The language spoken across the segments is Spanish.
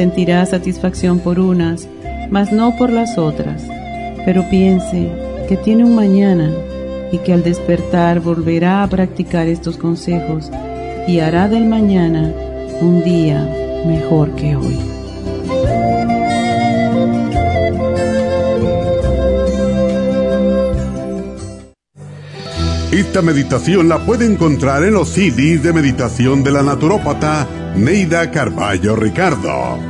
sentirá satisfacción por unas, mas no por las otras. Pero piense que tiene un mañana y que al despertar volverá a practicar estos consejos y hará del mañana un día mejor que hoy. Esta meditación la puede encontrar en los CDs de meditación de la naturópata Neida Carballo Ricardo.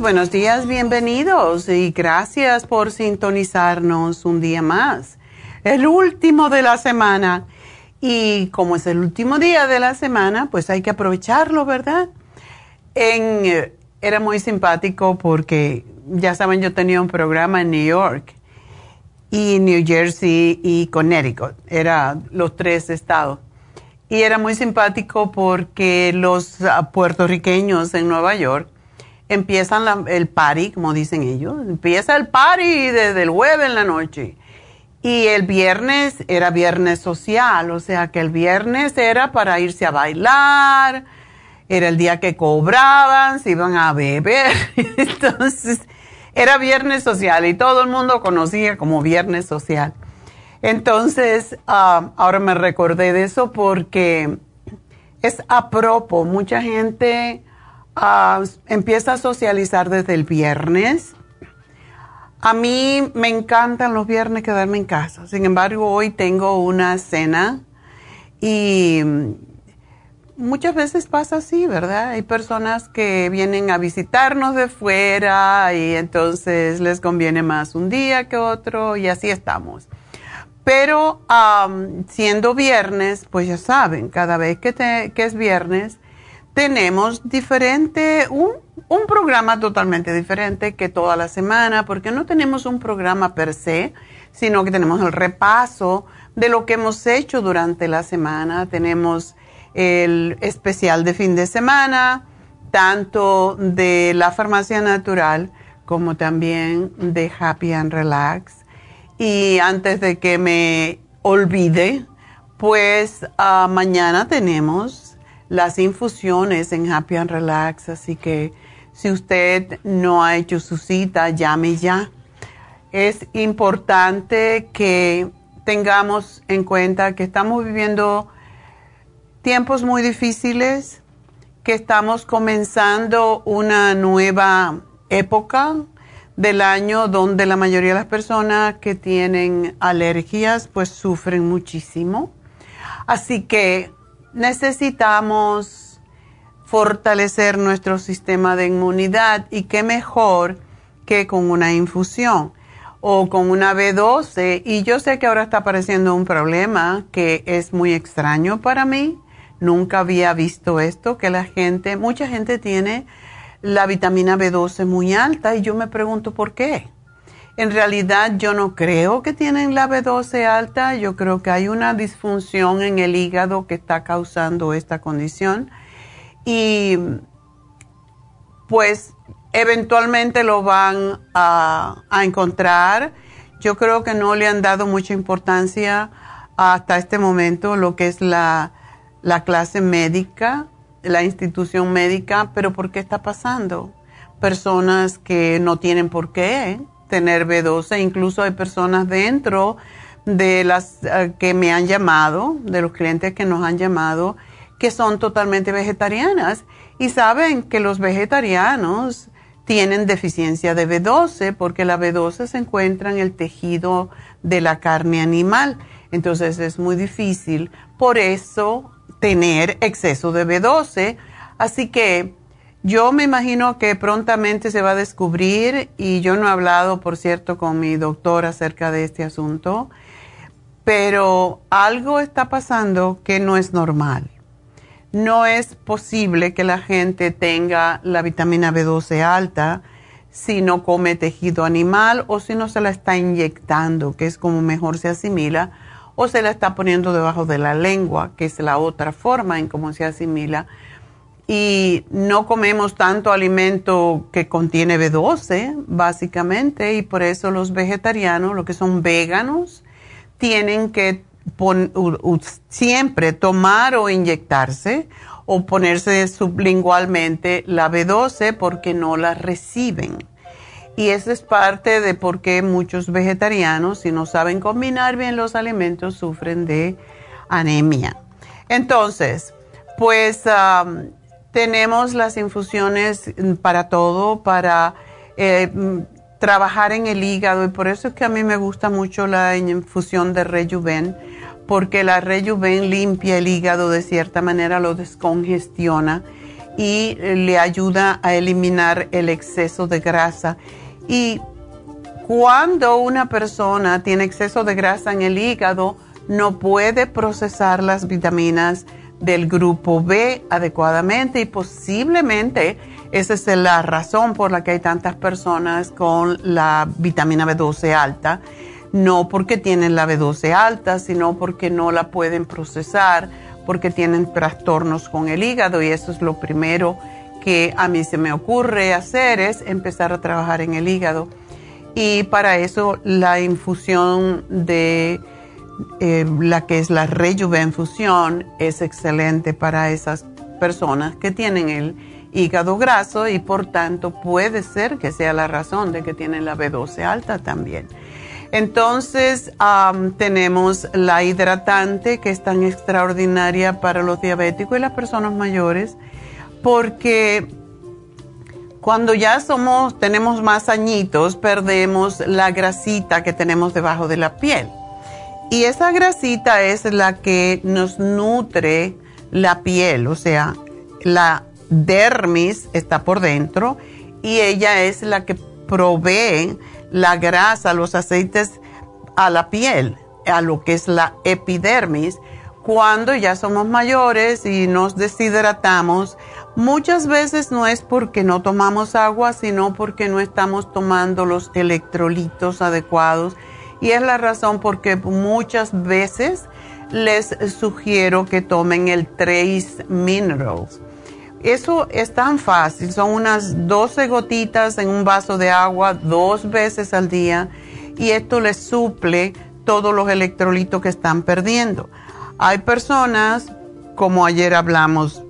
Buenos días, bienvenidos y gracias por sintonizarnos un día más. El último de la semana y como es el último día de la semana, pues hay que aprovecharlo, ¿verdad? En, era muy simpático porque, ya saben, yo tenía un programa en New York y New Jersey y Connecticut, eran los tres estados. Y era muy simpático porque los ah, puertorriqueños en Nueva York empiezan el party, como dicen ellos. Empieza el party desde el jueves en la noche. Y el viernes era viernes social, o sea que el viernes era para irse a bailar, era el día que cobraban, se iban a beber. Entonces, era viernes social y todo el mundo conocía como viernes social. Entonces, ah, ahora me recordé de eso porque es a. Mucha gente ah, empieza a socializar desde el viernes. A mí me encantan los viernes quedarme en casa. Sin embargo, hoy tengo una cena y muchas veces pasa así, ¿verdad? Hay personas que vienen a visitarnos de fuera y entonces les conviene más un día que otro y así estamos. Pero siendo viernes, pues ya saben, cada vez que es viernes, tenemos diferente, un, un, programa totalmente diferente que toda la semana, porque no tenemos un programa per se, sino que tenemos el repaso de lo que hemos hecho durante la semana. Tenemos el especial de fin de semana, tanto de la farmacia natural como también de Happy and Relax. Y antes de que me olvide, pues ah, mañana tenemos las infusiones en Happy and Relax, así que si usted no ha hecho su cita, llame ya. Es importante que tengamos en cuenta que estamos viviendo tiempos muy difíciles, que estamos comenzando una nueva época del año donde la mayoría de las personas que tienen alergias pues sufren muchísimo. Así que necesitamos fortalecer nuestro sistema de inmunidad y qué mejor que con una infusión o con una B12. Y yo sé que ahora está apareciendo un problema que es muy extraño para mí Nunca había visto esto, que la gente, mucha gente tiene la vitamina B12 muy alta y yo me pregunto por qué. En realidad yo no creo que tienen la B12 alta, yo creo que hay una disfunción en el hígado que está causando esta condición y pues eventualmente lo van a, encontrar. Yo creo que no le han dado mucha importancia hasta este momento lo que es la la clase médica, la institución médica, pero ¿por qué está pasando? Personas que no tienen por qué tener B12, incluso hay personas dentro de las eh, que me han llamado, de los clientes que nos han llamado, que son totalmente vegetarianas y saben que los vegetarianos tienen deficiencia de B12 porque la B12 se encuentra en el tejido de la carne animal. Entonces es muy difícil. Por eso tener exceso de B12. Así que yo me imagino que prontamente se va a descubrir y yo no he hablado, por cierto, con mi doctor acerca de este asunto, pero algo está pasando que no es normal. No es posible que la gente tenga la vitamina B12 alta si no come tejido animal o si no se la está inyectando, que es como mejor se asimila o se la está poniendo debajo de la lengua, que es la otra forma en cómo se asimila. Y no comemos tanto alimento que contiene B12, básicamente, y por eso los vegetarianos, los que son veganos, tienen que siempre tomar o inyectarse o ponerse sublingualmente la B12 porque no la reciben. Y eso es parte de por qué muchos vegetarianos, si no saben combinar bien los alimentos, sufren de anemia. Entonces, pues tenemos las infusiones para todo, para eh, trabajar en el hígado. Y por eso es que a mí me gusta mucho la infusión de Rejuven, porque la Rejuven limpia el hígado de cierta manera, lo descongestiona y le ayuda a eliminar el exceso de grasa. Y cuando una persona tiene exceso de grasa en el hígado, no puede procesar las vitaminas del grupo B adecuadamente y posiblemente esa es la razón por la que hay tantas personas con la vitamina B12 alta. No porque tienen la B12 alta, sino porque no la pueden procesar, porque tienen trastornos con el hígado y eso es lo primero que a mí se me ocurre hacer es empezar a trabajar en el hígado. Y para eso la infusión de eh, la que es la infusión es excelente para esas personas que tienen el hígado graso y por tanto puede ser que sea la razón de que tienen la B12 alta también. Entonces tenemos la hidratante que es tan extraordinaria para los diabéticos y las personas mayores porque cuando ya somos, tenemos más añitos, perdemos la grasita que tenemos debajo de la piel. Y esa grasita es la que nos nutre la piel, o sea, la dermis está por dentro y ella es la que provee la grasa, los aceites a la piel, a lo que es la epidermis. Cuando ya somos mayores y nos deshidratamos, muchas veces no es porque no tomamos agua, sino porque no estamos tomando los electrolitos adecuados. Y es la razón porque muchas veces les sugiero que tomen el Trace Minerals. Eso es tan fácil, son unas 12 gotitas en un vaso de agua dos veces al día y esto les suple todos los electrolitos que están perdiendo. Hay personas, como ayer hablamos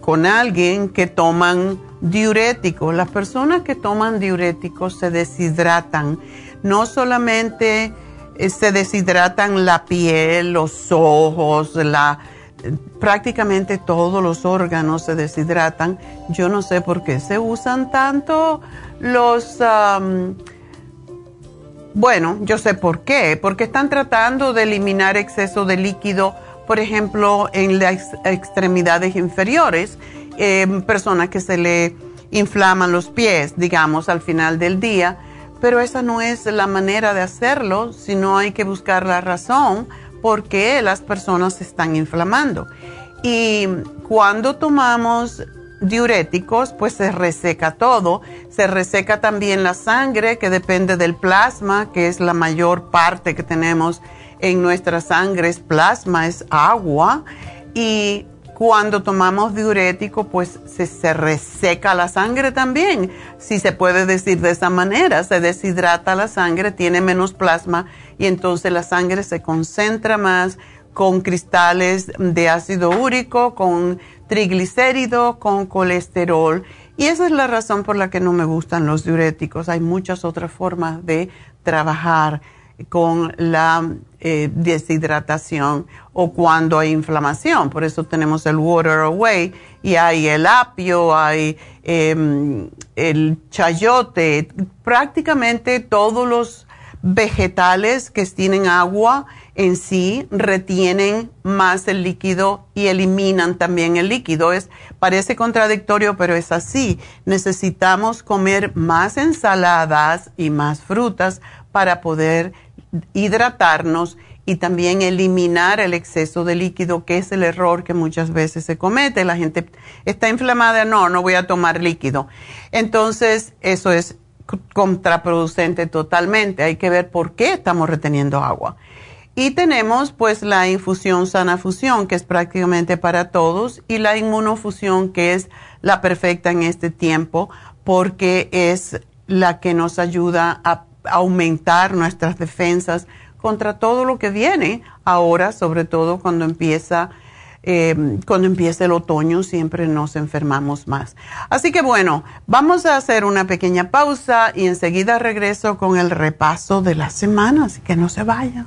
con alguien, que toman diuréticos. Las personas que toman diuréticos se deshidratan. No solamente eh, se deshidratan la piel, los ojos, la, prácticamente todos los órganos se deshidratan. Yo no sé por qué se usan tanto los... bueno, yo sé por qué, porque están tratando de eliminar exceso de líquido, por ejemplo, en las extremidades inferiores, eh, personas que se le inflaman los pies, digamos, al final del día, pero esa no es la manera de hacerlo, sino hay que buscar la razón por qué las personas se están inflamando. Y cuando tomamos diuréticos, pues se reseca todo. Se reseca también la sangre, que depende del plasma, que es la mayor parte que tenemos en nuestra sangre, es plasma, es agua. Y cuando tomamos diurético, pues se, se, reseca la sangre también, si se puede decir de esa manera, se deshidrata la sangre, tiene menos plasma y entonces la sangre se concentra más con cristales de ácido úrico, con triglicérido, con colesterol. Y esa es la razón por la que no me gustan los diuréticos. Hay muchas otras formas de trabajar con la eh, deshidratación o cuando hay inflamación. Por eso tenemos el Water Away y hay el apio, hay em, el chayote, prácticamente todos los vegetales que tienen agua en sí retienen más el líquido y eliminan también el líquido. Es, parece contradictorio, pero es así. Necesitamos comer más ensaladas y más frutas para poder hidratarnos y también eliminar el exceso de líquido, que es el error que muchas veces se comete. La gente está inflamada, no, no voy a tomar líquido. Entonces, eso es contraproducente totalmente. Hay que ver por qué estamos reteniendo agua. Y tenemos pues la infusión sana fusión, que es prácticamente para todos, y la inmunofusión, que es la perfecta en este tiempo, porque es la que nos ayuda a aumentar nuestras defensas contra todo lo que viene ahora, sobre todo cuando empieza eh, cuando empiece el otoño siempre nos enfermamos más. Así que bueno, vamos a hacer una pequeña pausa y enseguida regreso con el repaso de la semana, así que no se vaya.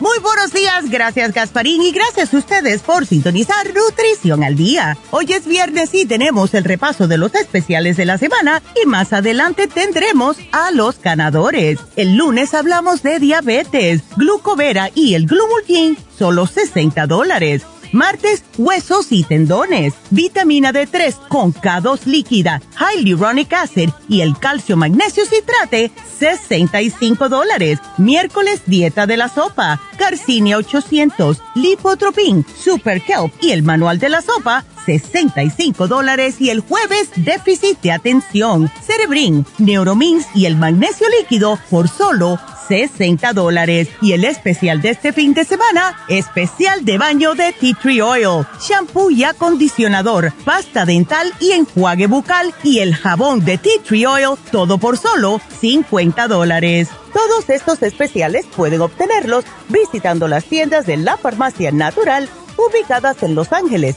Muy buenos días, gracias Gasparín y gracias a ustedes por sintonizar Nutrición al Día. Hoy es viernes y tenemos el repaso de los especiales de la semana y más adelante tendremos a los ganadores. El lunes hablamos de diabetes, glucovera y el glumulgin, solo 60 dólares. Martes, huesos y tendones, vitamina D3 con K2 líquida, hyaluronic acid y el calcio magnesio citrate, 65 dólares. Miércoles, dieta de la sopa, Garcinia 800, Lipotropin, Super Kelp y el manual de la sopa, 65 dólares. Y el jueves, déficit de atención, Cerebrin, Neuromins y el magnesio líquido por solo 60 dólares. Y el especial de este fin de semana, especial de baño de Tea Tree Oil, shampoo y acondicionador, pasta dental y enjuague bucal y el jabón de Tea Tree Oil, todo por solo 50 dólares. Todos estos especiales pueden obtenerlos visitando las tiendas de la farmacia natural ubicadas en Los Ángeles,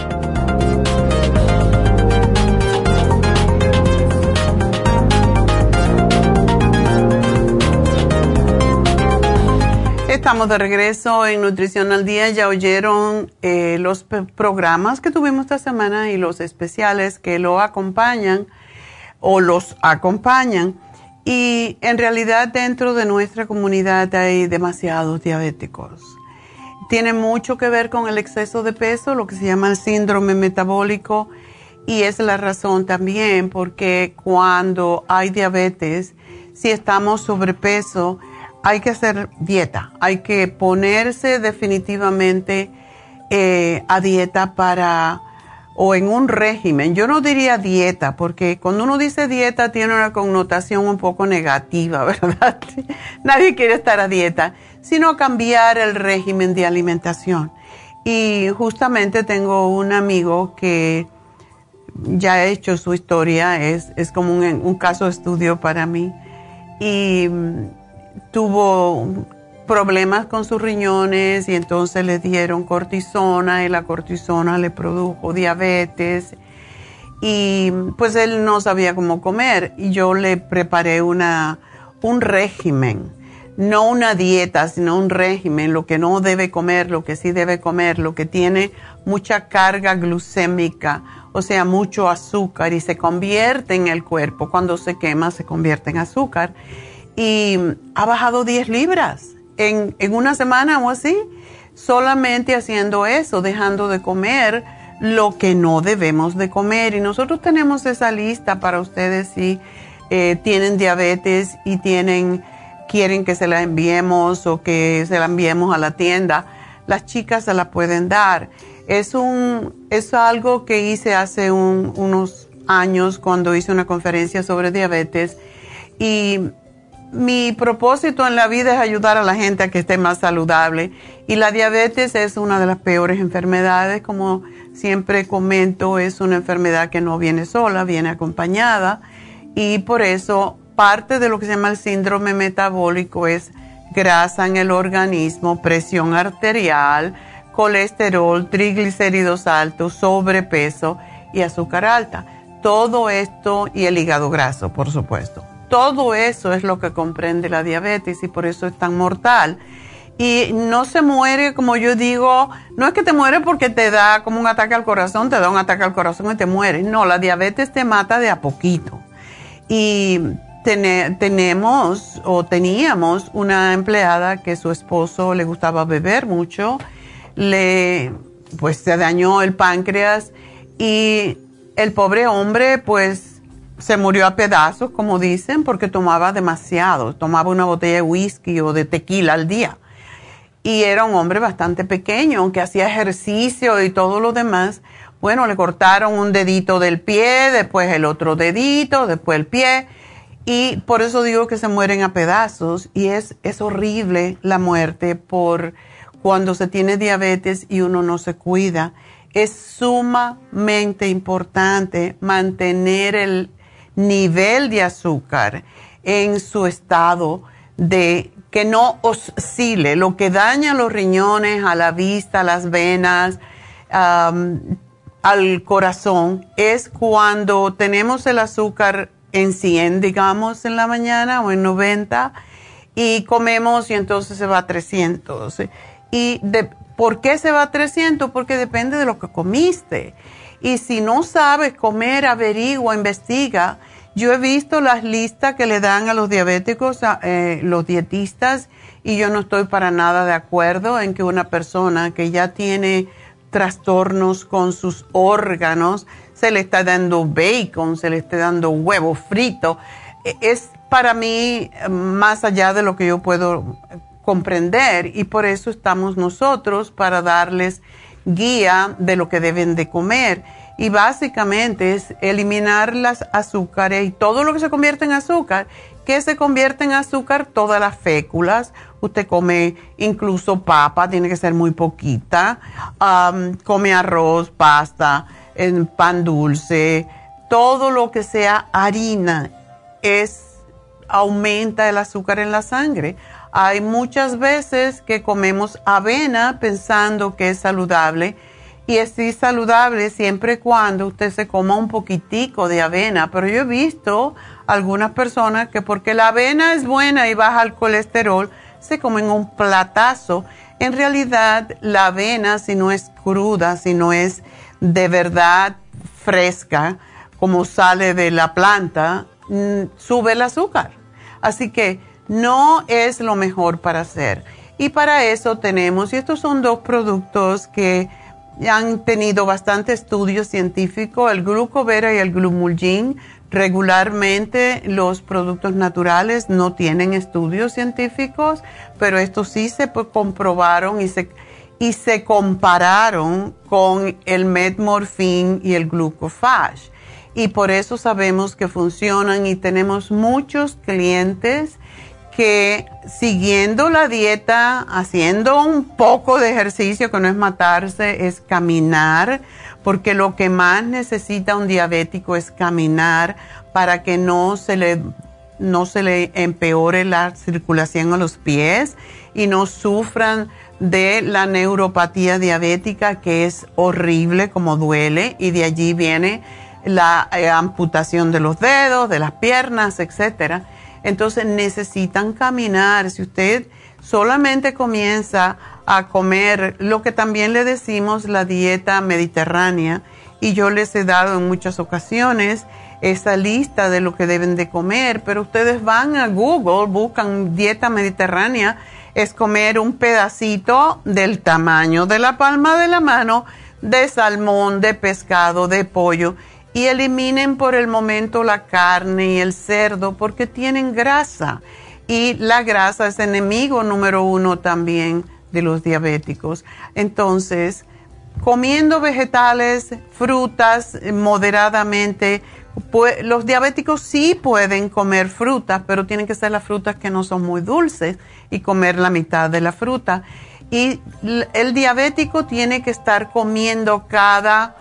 Estamos de regreso en Nutrición al Día. Ya oyeron eh, los programas que tuvimos esta semana y los especiales que lo acompañan o los acompañan. Y en realidad dentro de nuestra comunidad hay demasiados diabéticos. Tiene mucho que ver con el exceso de peso, lo que se llama el síndrome metabólico. Y es la razón también porque cuando hay diabetes, si estamos sobrepeso, hay que hacer dieta, hay que ponerse definitivamente eh, a dieta para o en un régimen. Yo no diría dieta, porque cuando uno dice dieta tiene una connotación un poco negativa, ¿verdad? Nadie quiere estar a dieta, sino cambiar el régimen de alimentación. Y justamente tengo un amigo que ya ha hecho su historia, es, es como un, caso de estudio para mí. Y tuvo problemas con sus riñones y entonces le dieron cortisona y la cortisona le produjo diabetes. Y pues él no sabía cómo comer. Y yo le preparé una, un régimen, no una dieta, sino un régimen, lo que no debe comer, lo que sí debe comer, lo que tiene mucha carga glucémica, o sea, mucho azúcar y se convierte en el cuerpo, cuando se quema se convierte en azúcar y ha bajado 10 libras en, una semana o así, solamente haciendo eso, dejando de comer lo que no debemos de comer. Y nosotros tenemos esa lista para ustedes si eh, tienen diabetes y tienen, quieren que se la enviemos o que se la enviemos a la tienda. Las chicas se la pueden dar. Es, un, es algo que hice hace unos años cuando hice una conferencia sobre diabetes y mi propósito en la vida es ayudar a la gente a que esté más saludable y la diabetes es una de las peores enfermedades, como siempre comento, es una enfermedad que no viene sola, viene acompañada y por eso parte de lo que se llama el síndrome metabólico es grasa en el organismo, presión arterial, colesterol, triglicéridos altos, sobrepeso y azúcar alta. Todo esto y el hígado graso, por supuesto. Todo eso es lo que comprende la diabetes y por eso es tan mortal. Y no se muere, como yo digo, no es que te muere porque te da como un ataque al corazón, te da un ataque al corazón y te mueres. No, la diabetes te mata de a poquito. Y tenemos o teníamos una empleada que su esposo le gustaba beber mucho, le pues se dañó el páncreas y el pobre hombre pues se murió a pedazos, como dicen, porque tomaba demasiado, tomaba una botella de whisky o de tequila al día. Y era un hombre bastante pequeño, que hacía ejercicio y todo lo demás. Bueno, le cortaron un dedito del pie, después el otro dedito, después el pie. Y por eso digo que se mueren a pedazos. Y es, es horrible la muerte por cuando se tiene diabetes y uno no se cuida. Es sumamente importante mantener el nivel de azúcar en su estado de que no oscile. Lo que daña los riñones, a la vista, a las venas, al corazón, es cuando tenemos el azúcar en 100, digamos, en la mañana o en 90 y comemos y entonces se va a 300. ¿Y por qué se va a 300? Porque depende de lo que comiste. Y si no sabes comer, averigua, investiga. Yo he visto las listas que le dan a los diabéticos, eh, los dietistas, y yo no estoy para nada de acuerdo en que una persona que ya tiene trastornos con sus órganos, se le está dando bacon, se le está dando huevo frito. E, es para mí más allá de lo que yo puedo comprender y por eso estamos nosotros para darles guía de lo que deben de comer. Y básicamente es eliminar las azúcares y todo lo que se convierte en azúcar, que se convierte en azúcar todas las féculas. Usted come incluso papa, tiene que ser muy poquita. come arroz, pasta, pan dulce, todo lo que sea harina es aumenta el azúcar en la sangre. Hay muchas veces que comemos avena pensando que es saludable y es saludable siempre y cuando usted se coma un poquitico de avena, pero yo he visto algunas personas que porque la avena es buena y baja el colesterol, se comen un platazo. En realidad la avena si no es cruda, si no es de verdad fresca, como sale de la planta, mm, sube el azúcar. Así que no es lo mejor para hacer. Y para eso tenemos, y estos son dos productos que han tenido bastante estudio científico, el glucovera y el glumulgin. Regularmente los productos naturales no tienen estudios científicos, pero estos sí se comprobaron y se, y se compararon con el metmorfin y el glucofage. Y por eso sabemos que funcionan y tenemos muchos clientes que siguiendo la dieta, haciendo un poco de ejercicio, que no es matarse, es caminar, porque lo que más necesita un diabético es caminar para que no se le, no se le empeore la circulación a los pies y no sufran de la neuropatía diabética, que es horrible como duele, y de allí viene la eh, amputación de los dedos, de las piernas, etcétera entonces necesitan caminar. Si usted solamente comienza a comer lo que también le decimos la dieta mediterránea, y yo les he dado en muchas ocasiones esa lista de lo que deben de comer, pero ustedes van a Google, buscan dieta mediterránea, es comer un pedacito del tamaño de la palma de la mano de salmón, de pescado, de pollo y eliminen por el momento la carne y el cerdo porque tienen grasa y la grasa es enemigo número uno también de los diabéticos. Entonces, comiendo vegetales, frutas moderadamente, los diabéticos sí pueden comer frutas, pero tienen que ser las frutas que no son muy dulces y comer la mitad de la fruta. Y el diabético tiene que estar comiendo cada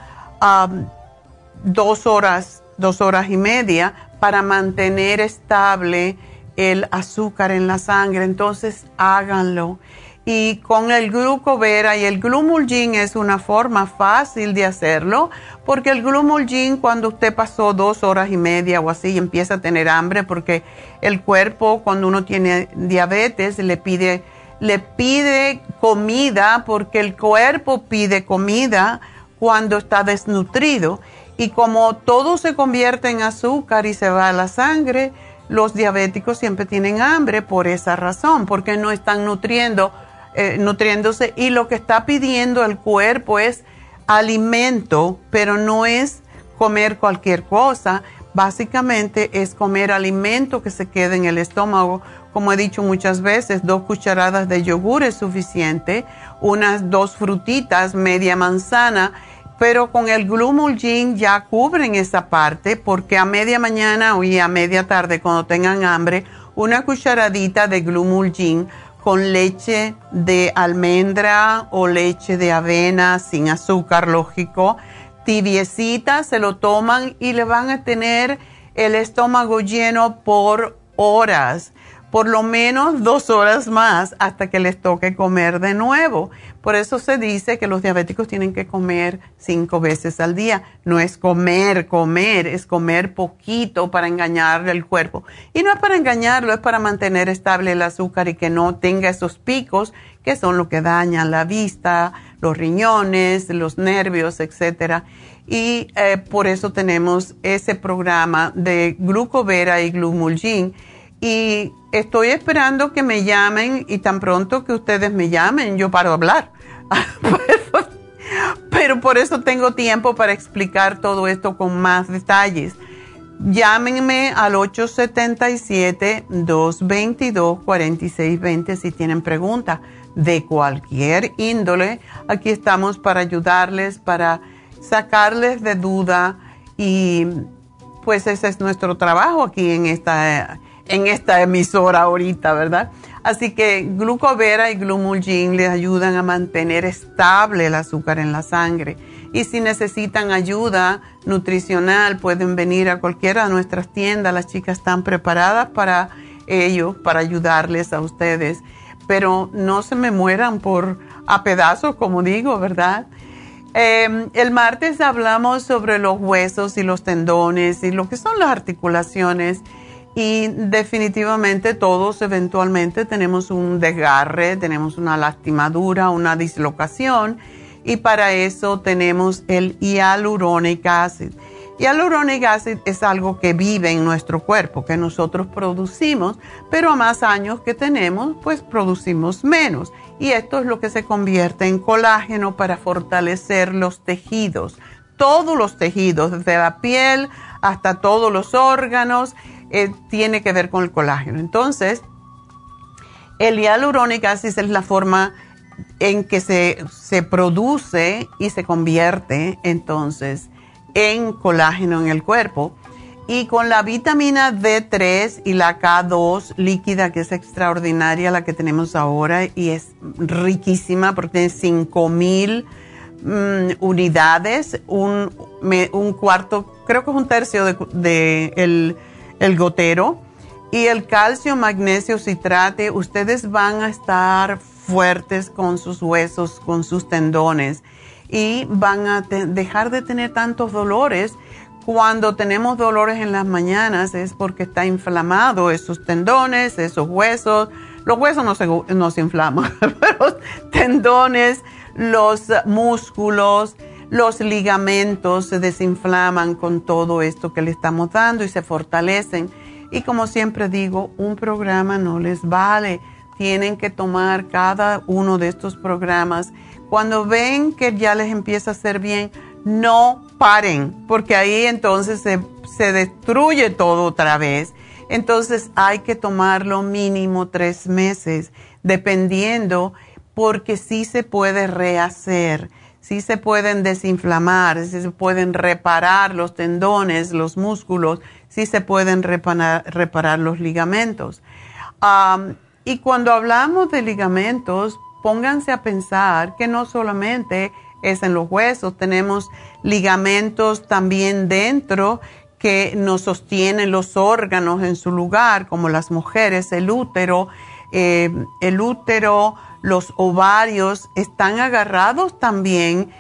dos horas, dos horas y media para mantener estable el azúcar en la sangre. Entonces háganlo. Y con el glucovera y el glumulgin es una forma fácil de hacerlo, porque el glumulgin cuando usted pasó dos horas y media o así empieza a tener hambre, porque el cuerpo cuando uno tiene diabetes le pide, le pide comida, porque el cuerpo pide comida cuando está desnutrido. Y como todo se convierte en azúcar y se va a la sangre, los diabéticos siempre tienen hambre por esa razón, porque no están nutriendo eh, nutriéndose y lo que está pidiendo el cuerpo es alimento, pero no es comer cualquier cosa, básicamente es comer alimento que se quede en el estómago. Como he dicho muchas veces, dos cucharadas de yogur es suficiente, unas dos frutitas, media manzana, pero con el Glumulgin ya cubren esa parte porque a media mañana y a media tarde cuando tengan hambre, una cucharadita de Glumulgin con leche de almendra o leche de avena sin azúcar, lógico, tibiecita, se lo toman y le van a tener el estómago lleno por horas por lo menos dos horas más hasta que les toque comer de nuevo. Por eso se dice que los diabéticos tienen que comer cinco veces al día. No es comer, comer, es comer poquito para engañarle al cuerpo. Y no es para engañarlo, es para mantener estable el azúcar y que no tenga esos picos que son lo que dañan la vista, los riñones, los nervios, etcétera. Y eh, por eso tenemos ese programa de glucovera y glumulgin y estoy esperando que me llamen y tan pronto que ustedes me llamen, yo paro a hablar. pero, por eso tengo tiempo para explicar todo esto con más detalles. Llámenme al 877-222-4620 si tienen preguntas de cualquier índole. Aquí estamos para ayudarles, para sacarles de duda y pues ese es nuestro trabajo aquí en esta en esta emisora ahorita, ¿verdad? Así que glucovera y glumulgin les ayudan a mantener estable el azúcar en la sangre. Y si necesitan ayuda nutricional, pueden venir a cualquiera de nuestras tiendas. Las chicas están preparadas para ello, para ayudarles a ustedes. Pero no se me mueran por a pedazos, como digo, ¿verdad? Em, el martes hablamos sobre los huesos y los tendones y lo que son las articulaciones y definitivamente todos eventualmente tenemos un desgarre, tenemos una lastimadura, una dislocación y para eso tenemos el hyaluronic acid. Hyaluronic acid es algo que vive en nuestro cuerpo, que nosotros producimos, pero a más años que tenemos, pues producimos menos. Y esto es lo que se convierte en colágeno para fortalecer los tejidos, todos los tejidos, desde la piel hasta todos los órganos eh, tiene que ver con el colágeno. Entonces, el hialurónico es la forma en que se, se, produce y se convierte entonces en colágeno en el cuerpo. Y con la vitamina D3 y la K2 líquida, que es extraordinaria, la que tenemos ahora, y es riquísima porque tiene 5000 mm, unidades, un, un, cuarto, creo que es un tercio de, de el gotero y el calcio, magnesio, citrate, ustedes van a estar fuertes con sus huesos, con sus tendones y van a dejar de tener tantos dolores. Cuando tenemos dolores en las mañanas es porque está inflamado esos tendones, esos huesos. Los huesos no se, no se inflaman, pero los tendones, los músculos, los ligamentos se desinflaman con todo esto que le estamos dando y se fortalecen. Y como siempre digo, un programa no les vale. Tienen que tomar cada uno de estos programas. Cuando ven que ya les empieza a hacer bien, no paren, porque ahí entonces se, se destruye todo otra vez. Entonces hay que tomarlo mínimo tres meses, dependiendo, porque sí se puede rehacer sí se pueden desinflamar, sí se pueden reparar los tendones, los músculos, sí se pueden reparar, los ligamentos. y cuando hablamos de ligamentos, pónganse a pensar que no solamente es en los huesos, tenemos ligamentos también dentro que nos sostienen los órganos en su lugar, como las mujeres, el útero, eh, el útero, los ovarios están agarrados también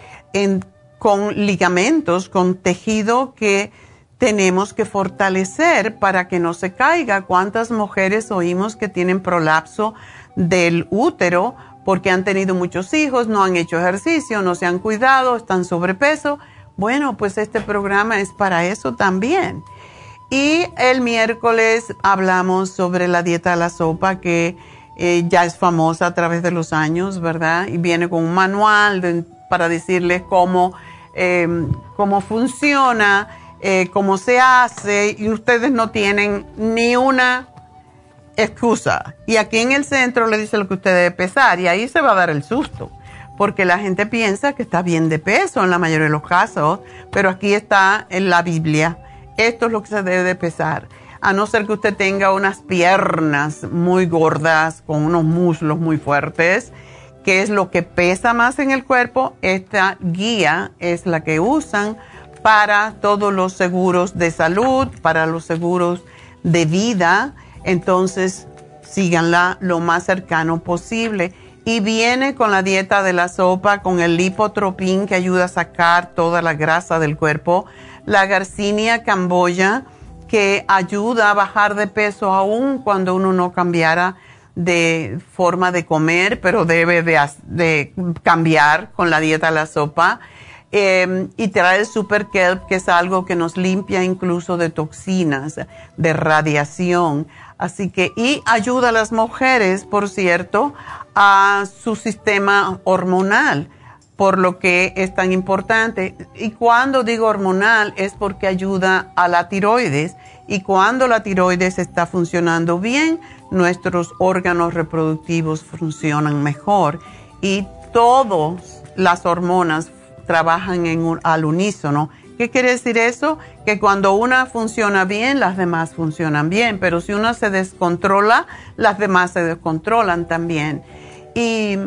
con ligamentos, con tejido que tenemos que fortalecer para que no se caiga. ¿Cuántas mujeres oímos que tienen prolapso del útero porque han tenido muchos hijos, no han hecho ejercicio, no se han cuidado, están sobrepeso? Bueno, pues este programa es para eso también. Y el miércoles hablamos sobre la dieta de la sopa que eh, ya es famosa a través de los años, ¿verdad? Y viene con un manual para decirles cómo, em, cómo funciona, eh, cómo se hace, y ustedes no tienen ni una excusa. Y aquí en el centro le dice lo que usted debe pesar, y ahí se va a dar el susto porque la gente piensa que está bien de peso en la mayoría de los casos, pero aquí está en la Biblia. Esto es lo que se debe de pesar. A no ser que usted tenga unas piernas muy gordas, con unos muslos muy fuertes, que es lo que pesa más en el cuerpo, esta guía es la que usan para todos los seguros de salud, para los seguros de vida. Entonces, síganla lo más cercano posible y viene con la dieta de la sopa, con el lipotropín que ayuda a sacar toda la grasa del cuerpo, la garcinia camboya que ayuda a bajar de peso aún cuando uno no cambiara de forma de comer, pero debe de, cambiar con la dieta la sopa. Em, y trae el Super Kelp, que es algo que nos limpia incluso de toxinas, de radiación. Así que, y ayuda a las mujeres, por cierto, a su sistema hormonal, por lo que es tan importante. Y cuando digo hormonal es porque ayuda a la tiroides y cuando la tiroides está funcionando bien, nuestros órganos reproductivos funcionan mejor y todas las hormonas trabajan en un, al unísono. ¿Qué quiere decir eso? Que cuando una funciona bien, las demás funcionan bien, pero si una se descontrola, las demás se descontrolan también. Y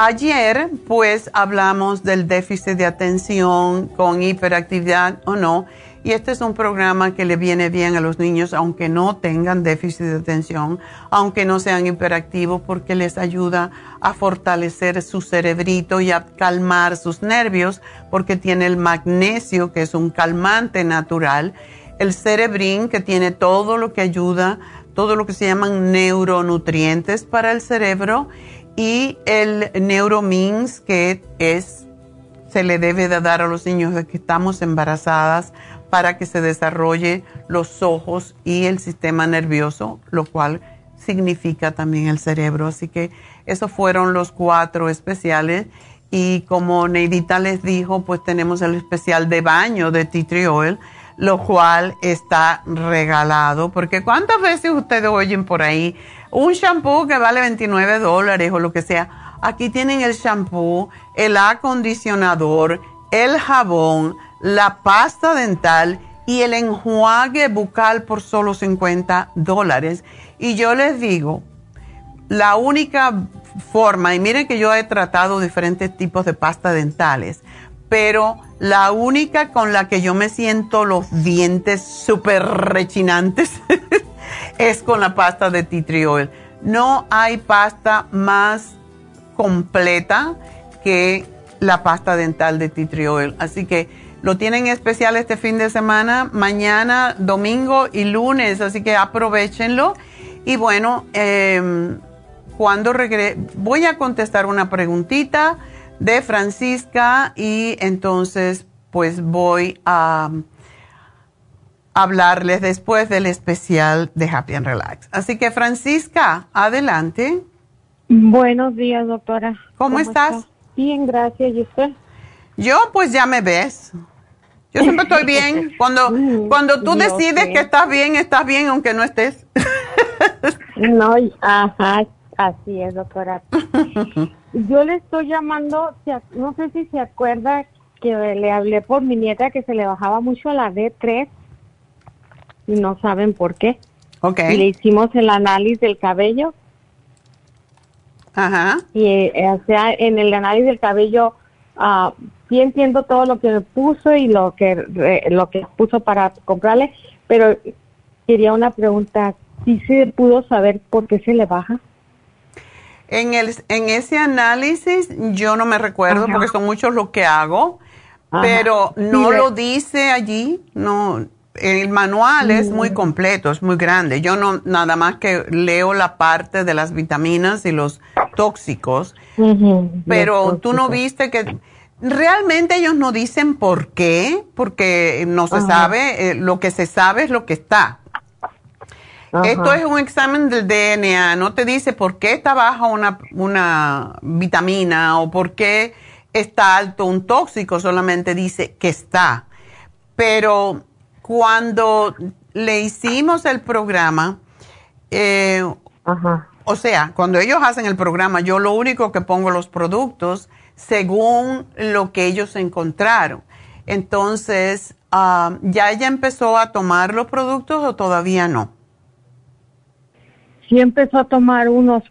ayer pues hablamos del déficit de atención con hiperactividad o no. Y este es un programa que le viene bien a los niños aunque no tengan déficit de atención, aunque no sean hiperactivos, porque les ayuda a fortalecer su cerebrito y a calmar sus nervios, porque tiene el magnesio, que es un calmante natural, el cerebrín, que tiene todo lo que ayuda todo lo que se llaman neuronutrientes para el cerebro y el neuromins que es se le debe de dar a los niños de que estamos embarazadas para que se desarrolle los ojos y el sistema nervioso, lo cual significa también el cerebro. Así que esos fueron los cuatro especiales. Y como Neidita les dijo, pues tenemos el especial de baño de tea oil lo cual está regalado, porque cuántas veces ustedes oyen por ahí un shampoo que vale 29 dólares o lo que sea. Aquí tienen el shampoo, el acondicionador, el jabón, la pasta dental y el enjuague bucal por solo 50 dólares. Y yo les digo, la única forma, y miren que yo he tratado diferentes tipos de pasta dentales, pero la única con la que yo me siento los dientes súper rechinantes es con la pasta de tea oil. No hay pasta más completa que la pasta dental de tea oil. Así que lo tienen especial este fin de semana, mañana, domingo y lunes. Así que aprovechenlo. Y bueno, em, cuando regrese, voy a contestar una preguntita de Francisca y entonces pues voy a hablarles después del especial de Happy and Relax. Así que Francisca, adelante. Buenos días, doctora. ¿Cómo, estás? Bien, gracias. ¿Y usted? Yo pues ya me ves. Yo siempre estoy bien. Cuando, mm, cuando tú decides que estás bien, estás bien aunque no estés. no, ajá, así es, doctora. Yo le estoy llamando, no sé si se acuerda que le hablé por mi nieta que se le bajaba mucho a la D3 y no saben por qué. Ok. Y le hicimos el análisis del cabello. Ajá. Y eh, o sea, en el análisis del cabello uh, sí entiendo todo lo que me puso y lo que lo que puso para comprarle, pero quería una pregunta, ¿sí se pudo saber por qué se le baja? En, el, en ese análisis yo no me recuerdo porque son muchos los que hago, pero no lo dice allí, no. El manual es muy mm. completo, es muy grande. Yo no nada más que leo la parte de las vitaminas y los tóxicos, pero tú no viste que realmente ellos no dicen por qué, porque no se sabe, eh, lo que se sabe es lo que está. Esto es un examen del DNA, no te dice por qué está baja una, una vitamina o por qué está alto un tóxico, solamente dice que está. Pero cuando le hicimos el programa, eh, o sea, cuando ellos hacen el programa, yo lo único que pongo los productos según lo que ellos encontraron. Entonces, ah, ¿ya ella empezó a tomar los productos o todavía no? Sí empezó a tomar unos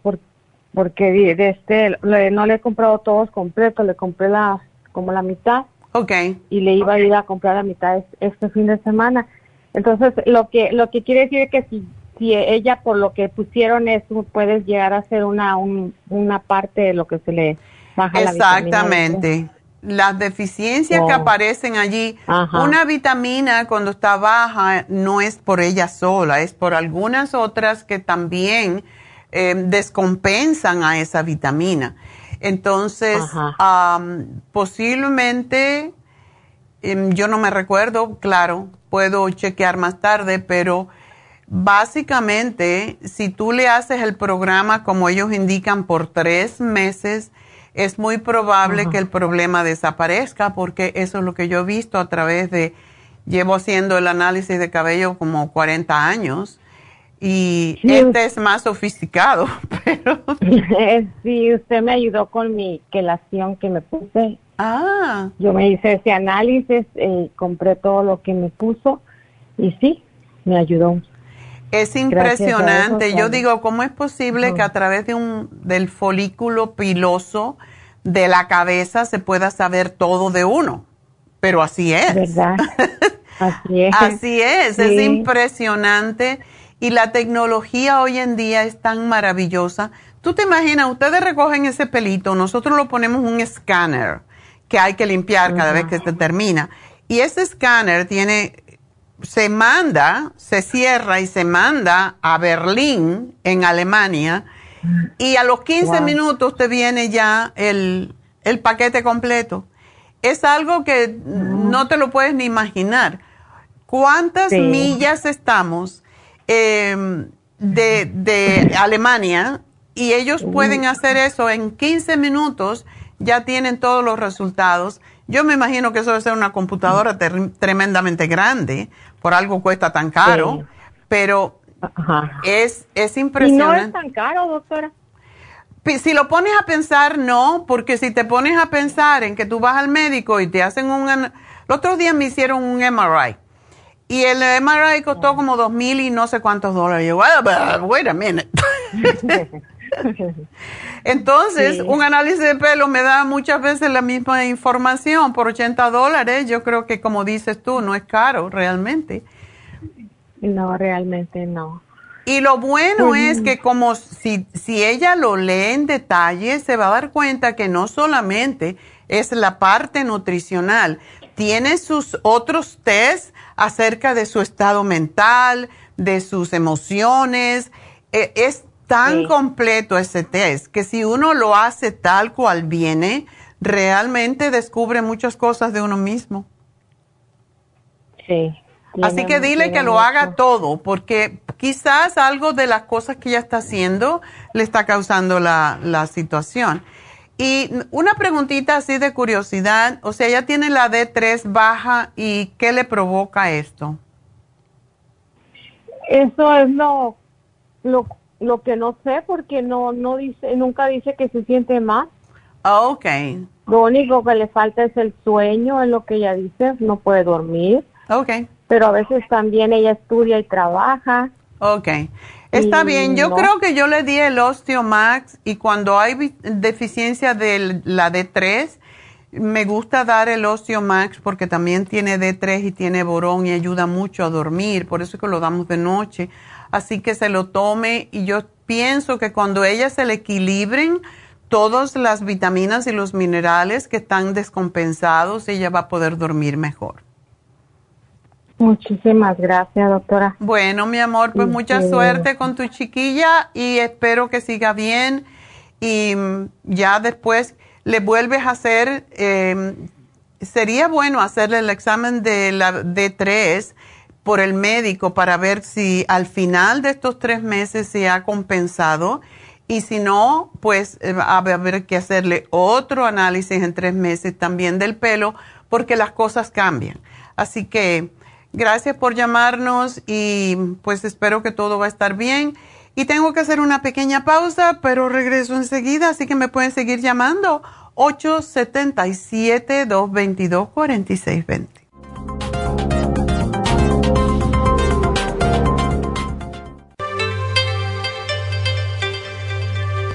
porque este, no le he comprado todos completos, le compré la, como la mitad. Ok. Y le iba a ir a comprar la mitad este fin de semana. Entonces, lo que, lo que quiere decir es que si, si ella por lo que pusieron es, puedes llegar a ser una, una parte de lo que se le baja Exactamente. Las deficiencias que aparecen allí, una vitamina cuando está baja no es por ella sola, es por algunas otras que también eh, descompensan a esa vitamina. Entonces, posiblemente, em, yo no me recuerdo, claro, puedo chequear más tarde, pero básicamente, si tú le haces el programa como ellos indican por tres meses, es muy probable que el problema desaparezca porque eso es lo que yo he visto a través de, llevo haciendo el análisis de cabello como 40 años y este es más sofisticado, pero... sí, usted me ayudó con mi quelación que me puse. Ah. Yo me hice ese análisis, eh, compré todo lo que me puso y sí, me ayudó. Es impresionante. Yo digo, ¿cómo es posible que a través de un del folículo piloso de la cabeza se pueda saber todo de uno? Pero así es. ¿Verdad? Así es. así es, es impresionante. Y la tecnología hoy en día es tan maravillosa. Tú te imaginas, ustedes recogen ese pelito, nosotros lo ponemos un escáner que hay que limpiar cada vez que se termina. Y ese escáner tiene se manda, se cierra y se manda a Berlín, en Alemania, y a los 15 minutos te viene ya el, paquete completo. Es algo que no te lo puedes ni imaginar. ¿Cuántas millas estamos em, de, de Alemania y ellos pueden hacer eso en 15 minutos? Ya tienen todos los resultados. Yo me imagino que eso debe ser una computadora tremendamente grande por algo cuesta tan caro, pero es, es impresionante. Y no es tan caro, doctora. Si lo pones a pensar, no, porque si te pones a pensar en que tú vas al médico y te hacen un... El otro día me hicieron un MRI y el MRI costó como dos mil y no sé cuántos dólares. yo, wait a minute. Entonces, un análisis de pelo me da muchas veces la misma información por 80 dólares. Yo creo que, como dices tú, no es caro realmente. No, realmente no. Y lo bueno es que como si, si ella lo lee en detalle, se va a dar cuenta que no solamente es la parte nutricional, tiene sus otros test acerca de su estado mental, de sus emociones. E, es tan completo ese test que si uno lo hace tal cual viene, realmente descubre muchas cosas de uno mismo. Sí. Así que dile que lo haga todo, porque quizás algo de las cosas que ella está haciendo le está causando la, la situación. Y una preguntita así de curiosidad, o sea, ella tiene la D3 baja y ¿qué le provoca esto? Eso es lo, lo lo que no sé porque no no dice nunca dice que se siente más. Ah, ok. Lo único que le falta es el sueño, es lo que ella dice, no puede dormir. Ok. Pero a veces también ella estudia y trabaja. Ok. Está bien, yo creo que yo le di el Osteomax y cuando hay deficiencia de la D3, me gusta dar el Osteomax porque también tiene D3 y tiene borón y ayuda mucho a dormir, por eso es que lo damos de noche así que se lo tome y yo pienso que cuando ella se le equilibren todas las vitaminas y los minerales que están descompensados, ella va a poder dormir mejor. Muchísimas gracias, doctora. Bueno, mi amor, pues mucha suerte con tu chiquilla y espero que siga bien y mm, ya después le vuelves a hacer, eh, sería bueno hacerle el examen de la D3 por el médico para ver si al final de estos tres meses se ha compensado y si no, pues eh, va a haber que hacerle otro análisis en tres meses también del pelo porque las cosas cambian. Así que gracias por llamarnos y pues espero que todo va a estar bien. Y tengo que hacer una pequeña pausa, pero regreso enseguida, así que me pueden seguir llamando 877-222-4620.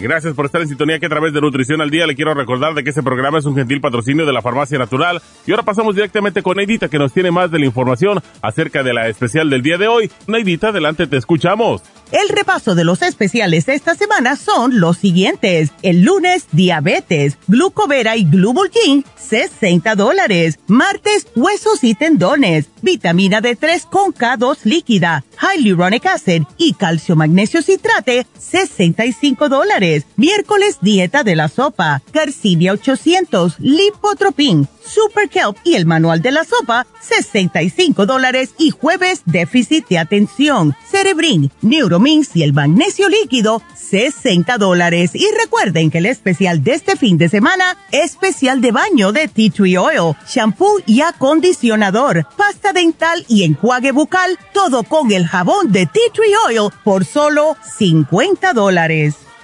Gracias por estar en sintonía que a través de Nutrición al Día le quiero recordar de que este programa es un gentil patrocinio de la Farmacia Natural. Y ahora pasamos directamente con Neidita que nos tiene más de la información acerca de la especial del día de hoy. Neidita, adelante, te escuchamos. El repaso de los especiales esta semana son los siguientes. El lunes, diabetes, glucovera y glubulgin, 60 dólares. Martes, huesos y tendones, vitamina D3 con K2 líquida, hyaluronic acid y calcio magnesio citrate, 65 dólares. Miércoles, dieta de la sopa, Garcinia 800, lipotropin, Super Kelp y el manual de la sopa, 65 dólares. Y jueves, déficit de atención, Cerebrin, Neuromins y el magnesio líquido, 60 dólares. Y recuerden que el especial de este fin de semana, especial de baño de Tea Tree Oil, shampoo y acondicionador, pasta dental y enjuague bucal, todo con el jabón de Tea Tree Oil por solo 50 dólares.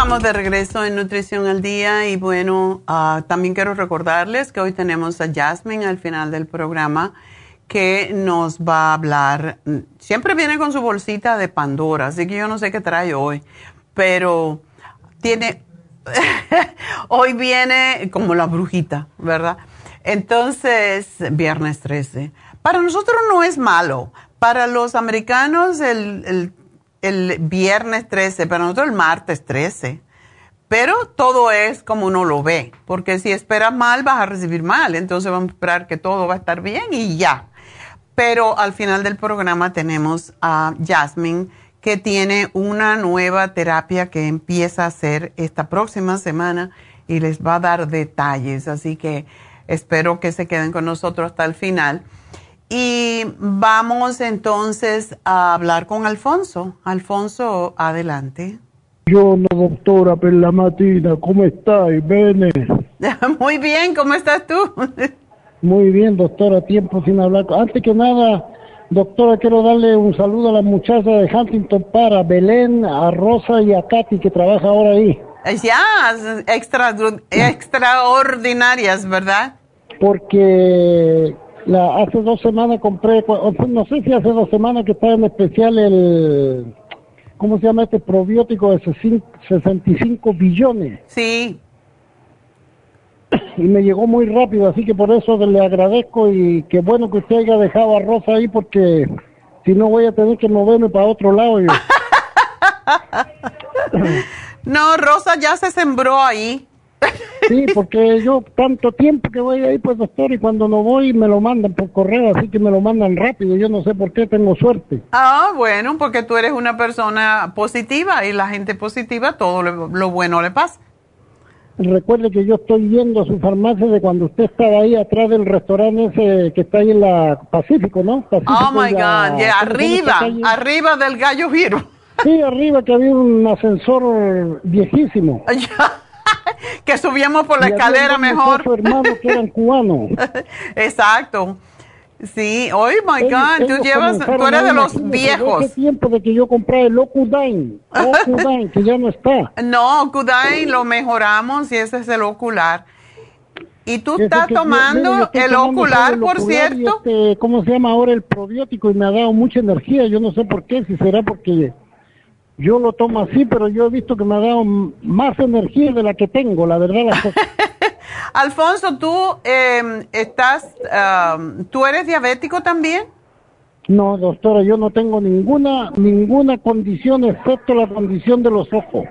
Estamos de regreso en Nutrición al Día y bueno, ah, también quiero recordarles que hoy tenemos a Jasmine al final del programa que nos va a hablar, siempre viene con su bolsita de Pandora, así que yo no sé qué trae hoy, pero tiene, hoy viene como la brujita, ¿verdad? Entonces, viernes 13. Para nosotros no es malo, para los americanos el, el el viernes 13, pero nosotros el martes 13. Pero todo es como uno lo ve, porque si esperas mal vas a recibir mal, entonces vamos a esperar que todo va a estar bien y ya. Pero al final del programa tenemos a Jasmine que tiene una nueva terapia que empieza a hacer esta próxima semana y les va a dar detalles, así que espero que se queden con nosotros hasta el final. Y vamos entonces a hablar con Alfonso. Alfonso, adelante. Yo no, doctora Perlamatina, ¿cómo estás? Bene. Muy bien, ¿cómo estás tú? Muy bien, doctora, tiempo sin hablar. Antes que nada, doctora, quiero darle un saludo a las muchachas de Huntington Para, Belén, a Rosa y a Katy, que trabaja ahora ahí. Ya, extra, extraordinarias, ¿verdad? Porque la, hace dos semanas compré, no sé si hace dos semanas que está en especial el, ¿cómo se llama este probiótico de 65 billones? Sí. Y me llegó muy rápido, así que por eso le agradezco y qué bueno que usted haya dejado a Rosa ahí porque si no voy a tener que moverme para otro lado. Yo. no, Rosa ya se sembró ahí. Sí, porque yo tanto tiempo que voy ahí, pues doctor, y cuando no voy me lo mandan por correo, así que me lo mandan rápido. Yo no sé por qué tengo suerte. Ah, bueno, porque tú eres una persona positiva y la gente positiva todo lo, lo bueno le pasa. Recuerde que yo estoy yendo a su farmacia de cuando usted estaba ahí atrás del restaurante ese que está ahí en la Pacífico, ¿no? Pacífico oh my la- God, yeah, ¿cómo se llama esta arriba, arriba del gallo giro. Sí, arriba que había un ascensor viejísimo. que subíamos por la Y escalera mejor. hermanos que eran cubanos. Exacto. Sí, oh my Ellos- God, tú ellos llevas, tú eres de los viejos. Hace tiempo de que yo compré el Ocudain, Ocudain, que ya no está. No, Kudai lo mejoramos y ese es el ocular. ¿Y tú Ese estás tomando yo el ocular, el por ocular y cierto? este, ¿Cómo se llama ahora el probiótico? Y me ha dado mucha energía. Yo no sé por qué, si será porque yo lo tomo así, pero yo he visto que me ha dado más energía de la que tengo, la verdad. Alfonso, tú eh, estás, um, ¿tú eres diabético también? No, doctora, yo no tengo ninguna ninguna condición excepto la condición de los ojos.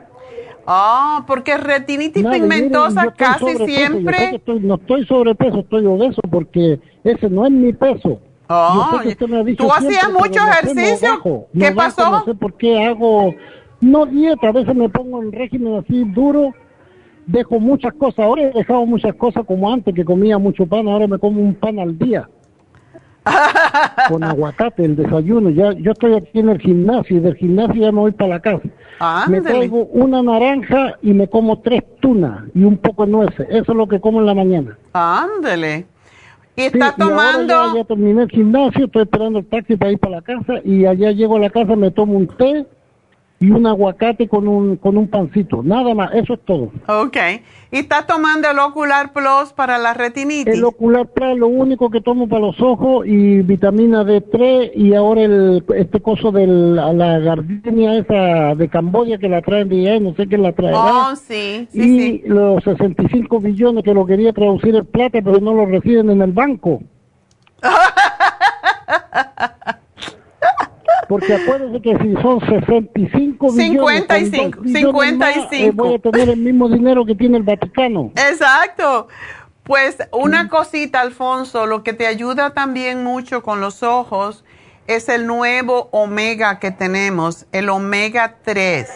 Ah, porque retinitis Nada, y miren, pigmentosa casi sobrepeso, yo sé que siempre. estoy- no estoy sobrepeso, estoy obeso porque ese no es mi peso. Oh, Yo sé que me ha dicho ¿tú hacías siempre, mucho ejercicio? bajo, ¿Qué no bajo, pasó? No sé por qué hago, no dieta, a veces me pongo en régimen así duro, dejo muchas cosas. Ahora he dejado muchas cosas como antes, que comía mucho pan, ahora me como un pan al día. con aguacate, el desayuno. Ya, yo estoy aquí en el gimnasio y del gimnasio ya me voy para la casa. me traigo una naranja y me como tres tunas y un poco de nueces. Eso es lo que como en la mañana. Ándele. Y Sí, está y ahora tomando, Ya, ya terminé el gimnasio, estoy esperando el taxi para ir para la casa y allá llego a la casa, me tomo un té y un aguacate con un, con un pancito. Nada más, eso es todo. ok. Y está tomando el Ocular Plus para la retinitis. El ocular Plus, lo único que tomo para los ojos y vitamina D3 y ahora el, este coso de la, la gardenia esa de Camboya que la traen de allá, no sé quién la traerá. Oh, sí, sí, y sí. los 65 billones que lo quería traducir en plata, pero no lo reciben en el banco. Porque acuérdense que si son 65 billones, con 55, dos billones más, eh, 55. voy a tener el mismo dinero que tiene el Vaticano. Exacto. Pues una cosita, Alfonso, lo que te ayuda también mucho con los ojos es el nuevo omega que tenemos, el omega 3,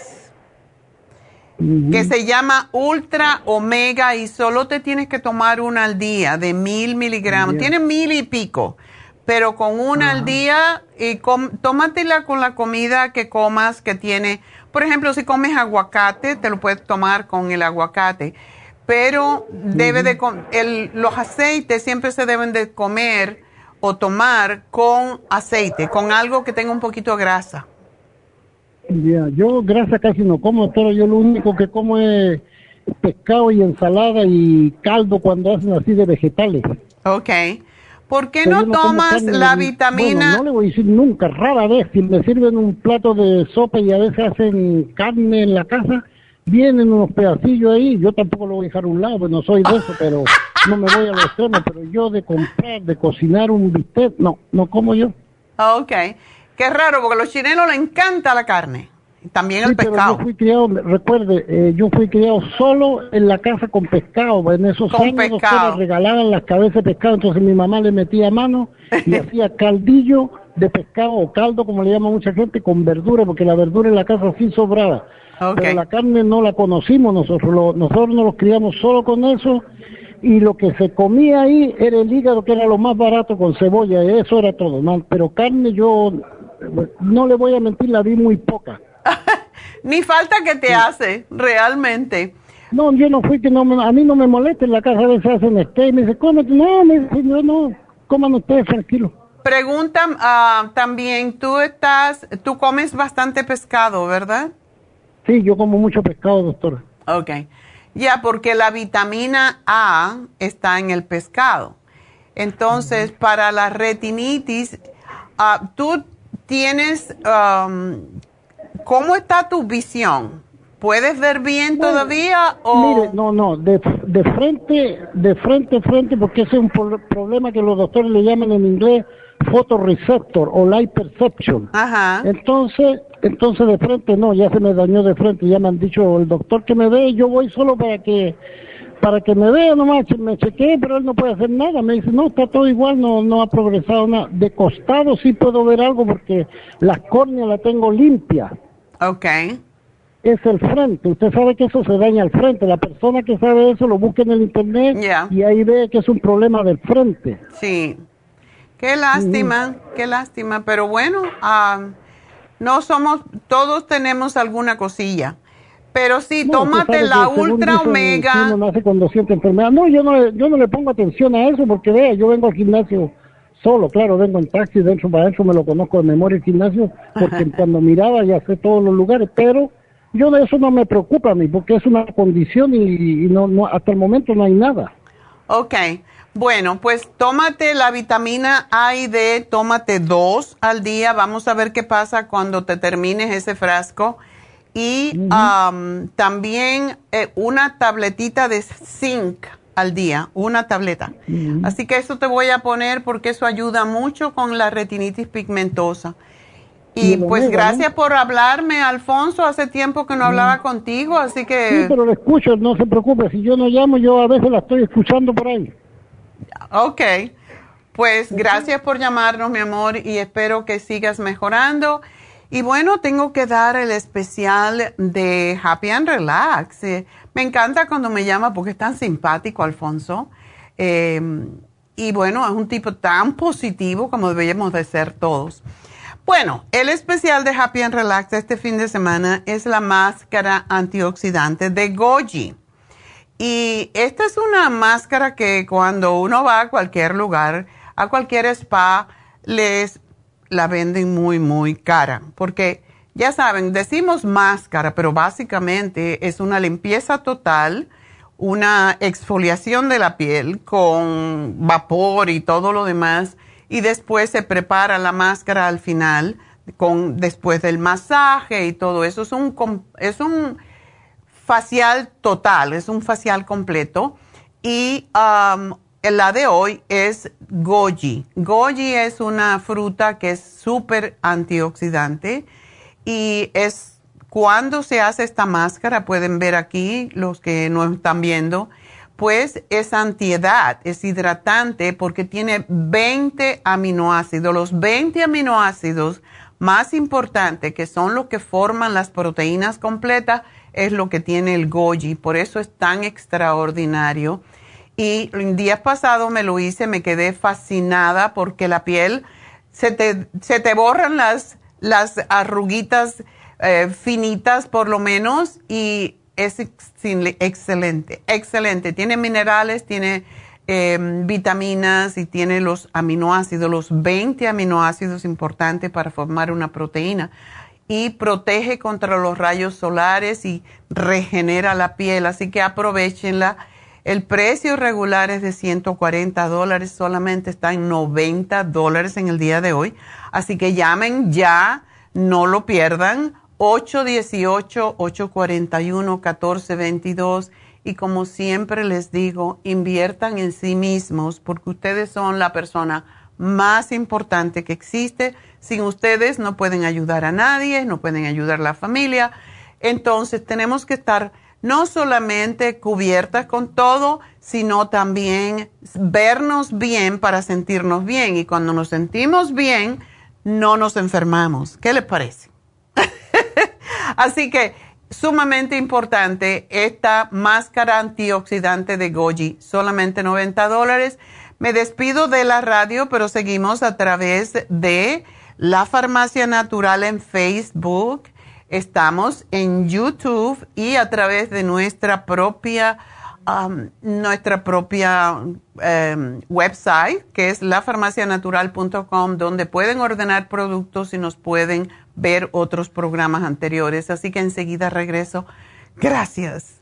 que se llama ultra omega y solo te tienes que tomar una al día de mil miligramos. Tiene mil y pico, pero con una al día y tómatela con la comida que comas que tiene. Por ejemplo, si comes aguacate, te lo puedes tomar con el aguacate pero debe de el, los aceites siempre se deben de comer o tomar con aceite, con algo que tenga un poquito de grasa. Ya, yo grasa casi no como, pero yo lo único que como es pescado y ensalada y caldo cuando hacen así de vegetales. Ok. ¿Por qué no tomas la vitamina? Bueno, no le voy a decir nunca, rara vez, si me sirven un plato de sopa y a veces hacen carne en la casa, vienen unos pedacillos ahí, yo tampoco lo voy a dejar a un lado, pues no soy de eso, pero no me voy a los extremos, pero yo de comprar, de cocinar un bistec, no, no como yo. Ok. Qué raro, porque a los chilenos les encanta la carne. También el Sí, pescado. yo fui criado, recuerde, eh, yo fui criado solo en la casa con pescado. En esos Con años pescado. regalaban las cabezas de pescado, entonces mi mamá le metía mano y hacía caldillo de pescado o caldo, como le llama mucha gente, con verdura, porque la verdura en la casa sí sobraba. Pero la carne no la conocimos nosotros, lo- nosotros nos los criamos solo con eso y lo que se comía ahí era el hígado, que era lo más barato con cebolla, y eso era todo. ¿no? Pero carne yo, no le voy a mentir, la vi muy poca. Ni falta que te hace, realmente. No, yo no fui que no me- a mí no me molesta en la casa a veces hacen steak, me dice, cómete, no, me dice, yo no, coman ustedes tranquilo. Pregunta ah, también, tú estás, tú comes bastante pescado, ¿verdad? Sí, yo como mucho pescado, doctora. Ok. Ya, porque la vitamina A está en el pescado. Entonces, para la retinitis, ah, tú tienes, um, ¿cómo está tu visión? ¿Puedes ver bien todavía o...? Mire, no, no, de, de frente, de frente, frente, porque ese es un pro- problema que los doctores le llaman en inglés photoreceptor o light perception. Ajá. Entonces, entonces de frente no, ya se me dañó de frente, ya me han dicho el doctor que me ve, yo voy solo para que para que me vea nomás, me chequeé, pero él no puede hacer nada. Me dice, no, está todo igual, no, no ha progresado nada. De costado sí puedo ver algo porque las córneas la tengo limpia. Ok. Es el frente. Usted sabe que eso se daña al frente. La persona que sabe eso lo busca en el internet y ahí ve que es un problema del frente. Sí. Qué lástima, qué lástima. Pero bueno, ah, no somos, todos tenemos alguna cosilla. Pero sí, tómate la Ultra Omega. Uno nace con 200 enfermedades. No, yo no, yo no le pongo atención a eso porque vea, yo vengo al gimnasio solo, claro, vengo en taxi, dentro para eso me lo conozco de memoria el gimnasio, porque cuando miraba ya sé todos los lugares, pero yo de eso no me preocupa a mí, porque es una condición y, no, no, hasta el momento no hay nada. Ok, bueno, pues tómate la vitamina A y D, tómate dos al día, vamos a ver qué pasa cuando te termines ese frasco. Y también eh, una tabletita de zinc al día, una tableta. Así que eso te voy a poner porque eso ayuda mucho con la retinitis pigmentosa. Y pues gracias por hablarme, Alfonso. Hace tiempo que no hablaba contigo, así que... Sí, pero lo escucho, no se preocupe. Si yo no llamo, yo a veces la estoy escuchando por ahí. Ok. Pues gracias por llamarnos, mi amor, y espero que sigas mejorando. Y bueno, tengo que dar el especial de Happy and Relax. Me encanta cuando me llama porque es tan simpático, Alfonso. Em, y bueno, es un tipo tan positivo como deberíamos de ser todos. Bueno, el especial de Happy and Relax este fin de semana es la máscara antioxidante de Goji. Y esta es una máscara que cuando uno va a cualquier lugar, a cualquier spa, les la venden muy, muy cara, porque ya saben, decimos máscara, pero básicamente es una limpieza total, una exfoliación de la piel con vapor y todo lo demás, y después se prepara la máscara al final, con, después del masaje y todo eso. Es un, es un facial total, es un facial completo. Y um, la de hoy es goji. Goji es una fruta que es súper antioxidante y es cuando se hace esta máscara, pueden ver aquí los que no están viendo, pues es antiedad, es hidratante porque tiene 20 aminoácidos. Los 20 aminoácidos más importantes, que son los que forman las proteínas completas, es lo que tiene el goji. Por eso es tan extraordinario y el día pasado me lo hice, me quedé fascinada porque la piel se te, se te borran las, las arruguitas eh, finitas por lo menos y es excelente, excelente. Tiene minerales, tiene em, vitaminas y tiene los aminoácidos, los 20 aminoácidos importantes para formar una proteína. Y protege contra los rayos solares y regenera la piel, así que aprovechenla el precio regular es de 140 dólares, solamente está en 90 dólares en el día de hoy. Así que llamen ya, no lo pierdan. 818-841-1422. Y como siempre les digo, inviertan en sí mismos porque ustedes son la persona más importante que existe. Sin ustedes no pueden ayudar a nadie, no pueden ayudar a la familia. Entonces tenemos que estar no solamente cubiertas con todo, sino también vernos bien para sentirnos bien. Y cuando nos sentimos bien, no nos enfermamos. ¿Qué les parece? Así que sumamente importante esta máscara antioxidante de Goji, solamente 90 dólares. Me despido de la radio, pero seguimos a través de la farmacia natural en Facebook Estamos en YouTube y a través de nuestra propia, nuestra propia um, website, que es lafarmacianatural.com, donde pueden ordenar productos y nos pueden ver otros programas anteriores. Así que enseguida regreso. Gracias.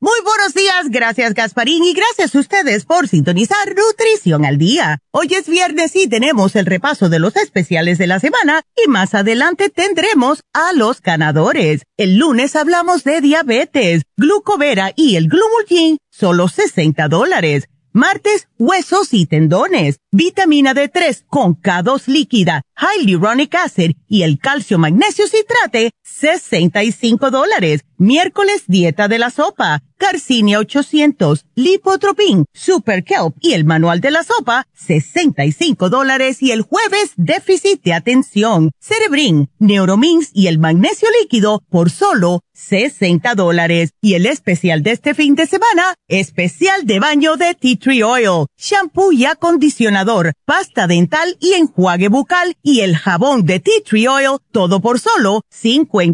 Muy buenos días, gracias Gasparín y gracias a ustedes por sintonizar Nutrición al Día. Hoy es viernes y tenemos el repaso de los especiales de la semana y más adelante tendremos a los ganadores. El lunes hablamos de diabetes, glucovera y el glumulgin, solo 60 dólares. Martes, huesos y tendones, vitamina D3 con K2 líquida, hyaluronic acid y el calcio magnesio citrate, 65 dólares. Miércoles, dieta de la sopa, Carcinia 800, Lipotropin, Super Kelp y el manual de la sopa, 65 dólares. Y el jueves, déficit de atención, Cerebrin, Neuromins y el magnesio líquido por solo 60 dólares. Y el especial de este fin de semana, especial de baño de Tea Tree Oil, shampoo y acondicionador, pasta dental y enjuague bucal y el jabón de Tea Tree Oil, todo por solo 50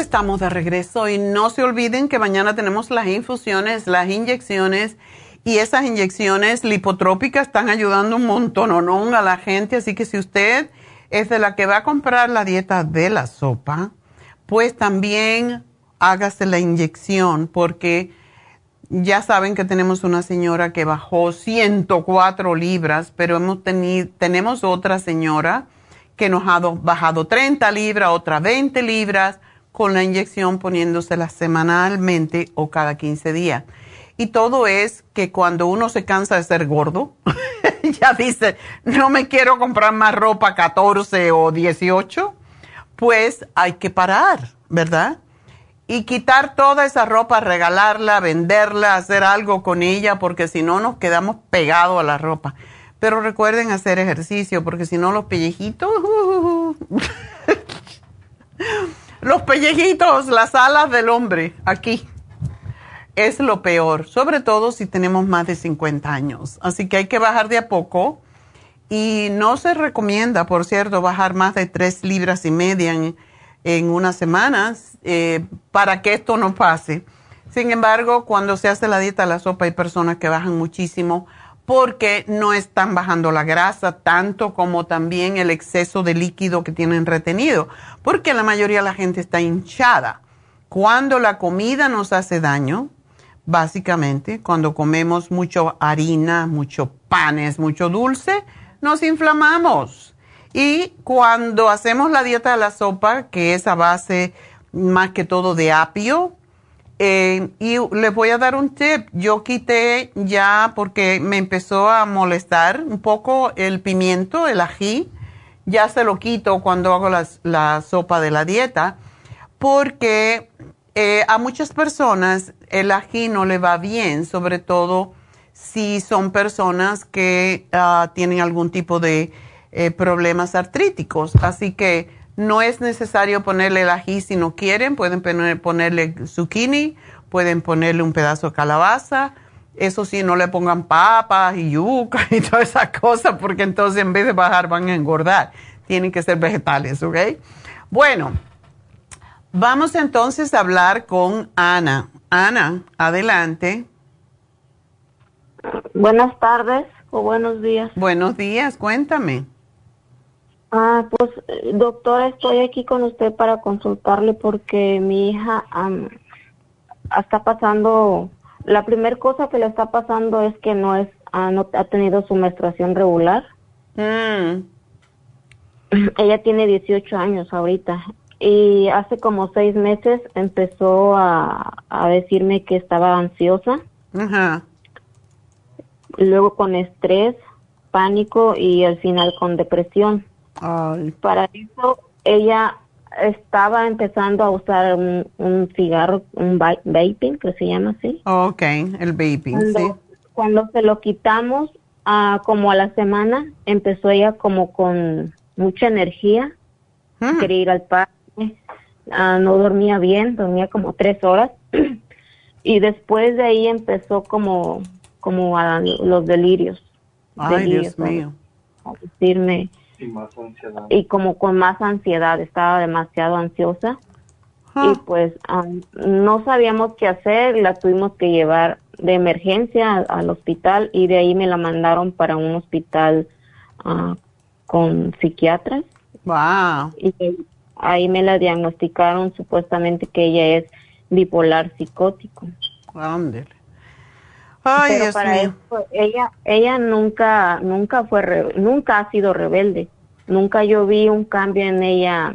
Estamos de regreso y no se olviden que mañana tenemos las infusiones, las inyecciones y esas inyecciones lipotrópicas están ayudando un montón a la gente, así que si usted es de la que va a comprar la dieta de la sopa, pues también hágase la inyección porque ya saben que tenemos una señora que bajó 104 libras, pero hemos tenemos otra señora que nos ha bajado 30 libras, otra 20 libras, con la inyección poniéndosela semanalmente o cada 15 días. Y todo es que cuando uno se cansa de ser gordo, ya dice, no me quiero comprar más ropa 14 o 18, pues hay que parar, ¿verdad? Y quitar toda esa ropa, regalarla, venderla, hacer algo con ella, porque si no nos quedamos pegados a la ropa. Pero recuerden hacer ejercicio porque si no los pellejitos, los pellejitos, las alas del hombre, aquí, es lo peor, sobre todo si tenemos más de 50 años. Así que hay que bajar de a poco y no se recomienda, por cierto, bajar más de 3 libras y media en, en unas semanas eh, para que esto no pase. Sin embargo, cuando se hace la dieta a la sopa hay personas que bajan muchísimo porque no están bajando la grasa tanto como también el exceso de líquido que tienen retenido, porque la mayoría de la gente está hinchada. Cuando la comida nos hace daño, básicamente, cuando comemos mucho harina, mucho panes, mucho dulce, nos inflamamos. Y cuando hacemos la dieta de la sopa, que es a base más que todo de apio, eh, y les voy a dar un tip. Yo quité ya porque me empezó a molestar un poco el pimiento, el ají. Ya se lo quito cuando hago la sopa de la dieta porque eh, a muchas personas el ají no le va bien, sobre todo si son personas que ah, tienen algún tipo de eh, problemas artríticos. Así que No es necesario ponerle el ají si no quieren, pueden ponerle zucchini, pueden ponerle un pedazo de calabaza. Eso sí, no le pongan papas y yuca y todas esas cosas, porque entonces en vez de bajar van a engordar. Tienen que ser vegetales, ¿ok? Bueno, vamos entonces a hablar con Ana. Ana, adelante. Buenas tardes o buenos días. Buenos días, cuéntame. Ah, pues doctora, estoy aquí con usted para consultarle porque mi hija está pasando, la primera cosa que le está pasando es que no es, ah, no ha tenido su menstruación regular. Mm. Ella tiene 18 años ahorita y hace como seis meses empezó a, a decirme que estaba ansiosa. Ajá. Luego con estrés, pánico y al final con depresión. Para eso ella estaba empezando a usar un, cigarro, un vaping, que se llama así. Ok, el vaping, cuando, sí. Cuando se lo quitamos, uh, como a la semana, empezó ella como con mucha energía, mm. quería ir al parque, uh, no dormía bien, dormía como tres horas. y después de ahí empezó como, como a los delirios. Ay, Dios mío. A decirme, y como con más ansiedad, estaba demasiado ansiosa. Y pues no sabíamos qué hacer, la tuvimos que llevar de emergencia al, hospital y de ahí me la mandaron para un hospital ah, con psiquiatras. Wow. Y ahí me la diagnosticaron supuestamente que ella es bipolar psicótico. Ay, Pero para eso ella ella nunca nunca fue nunca ha sido rebelde. Nunca yo vi un cambio en ella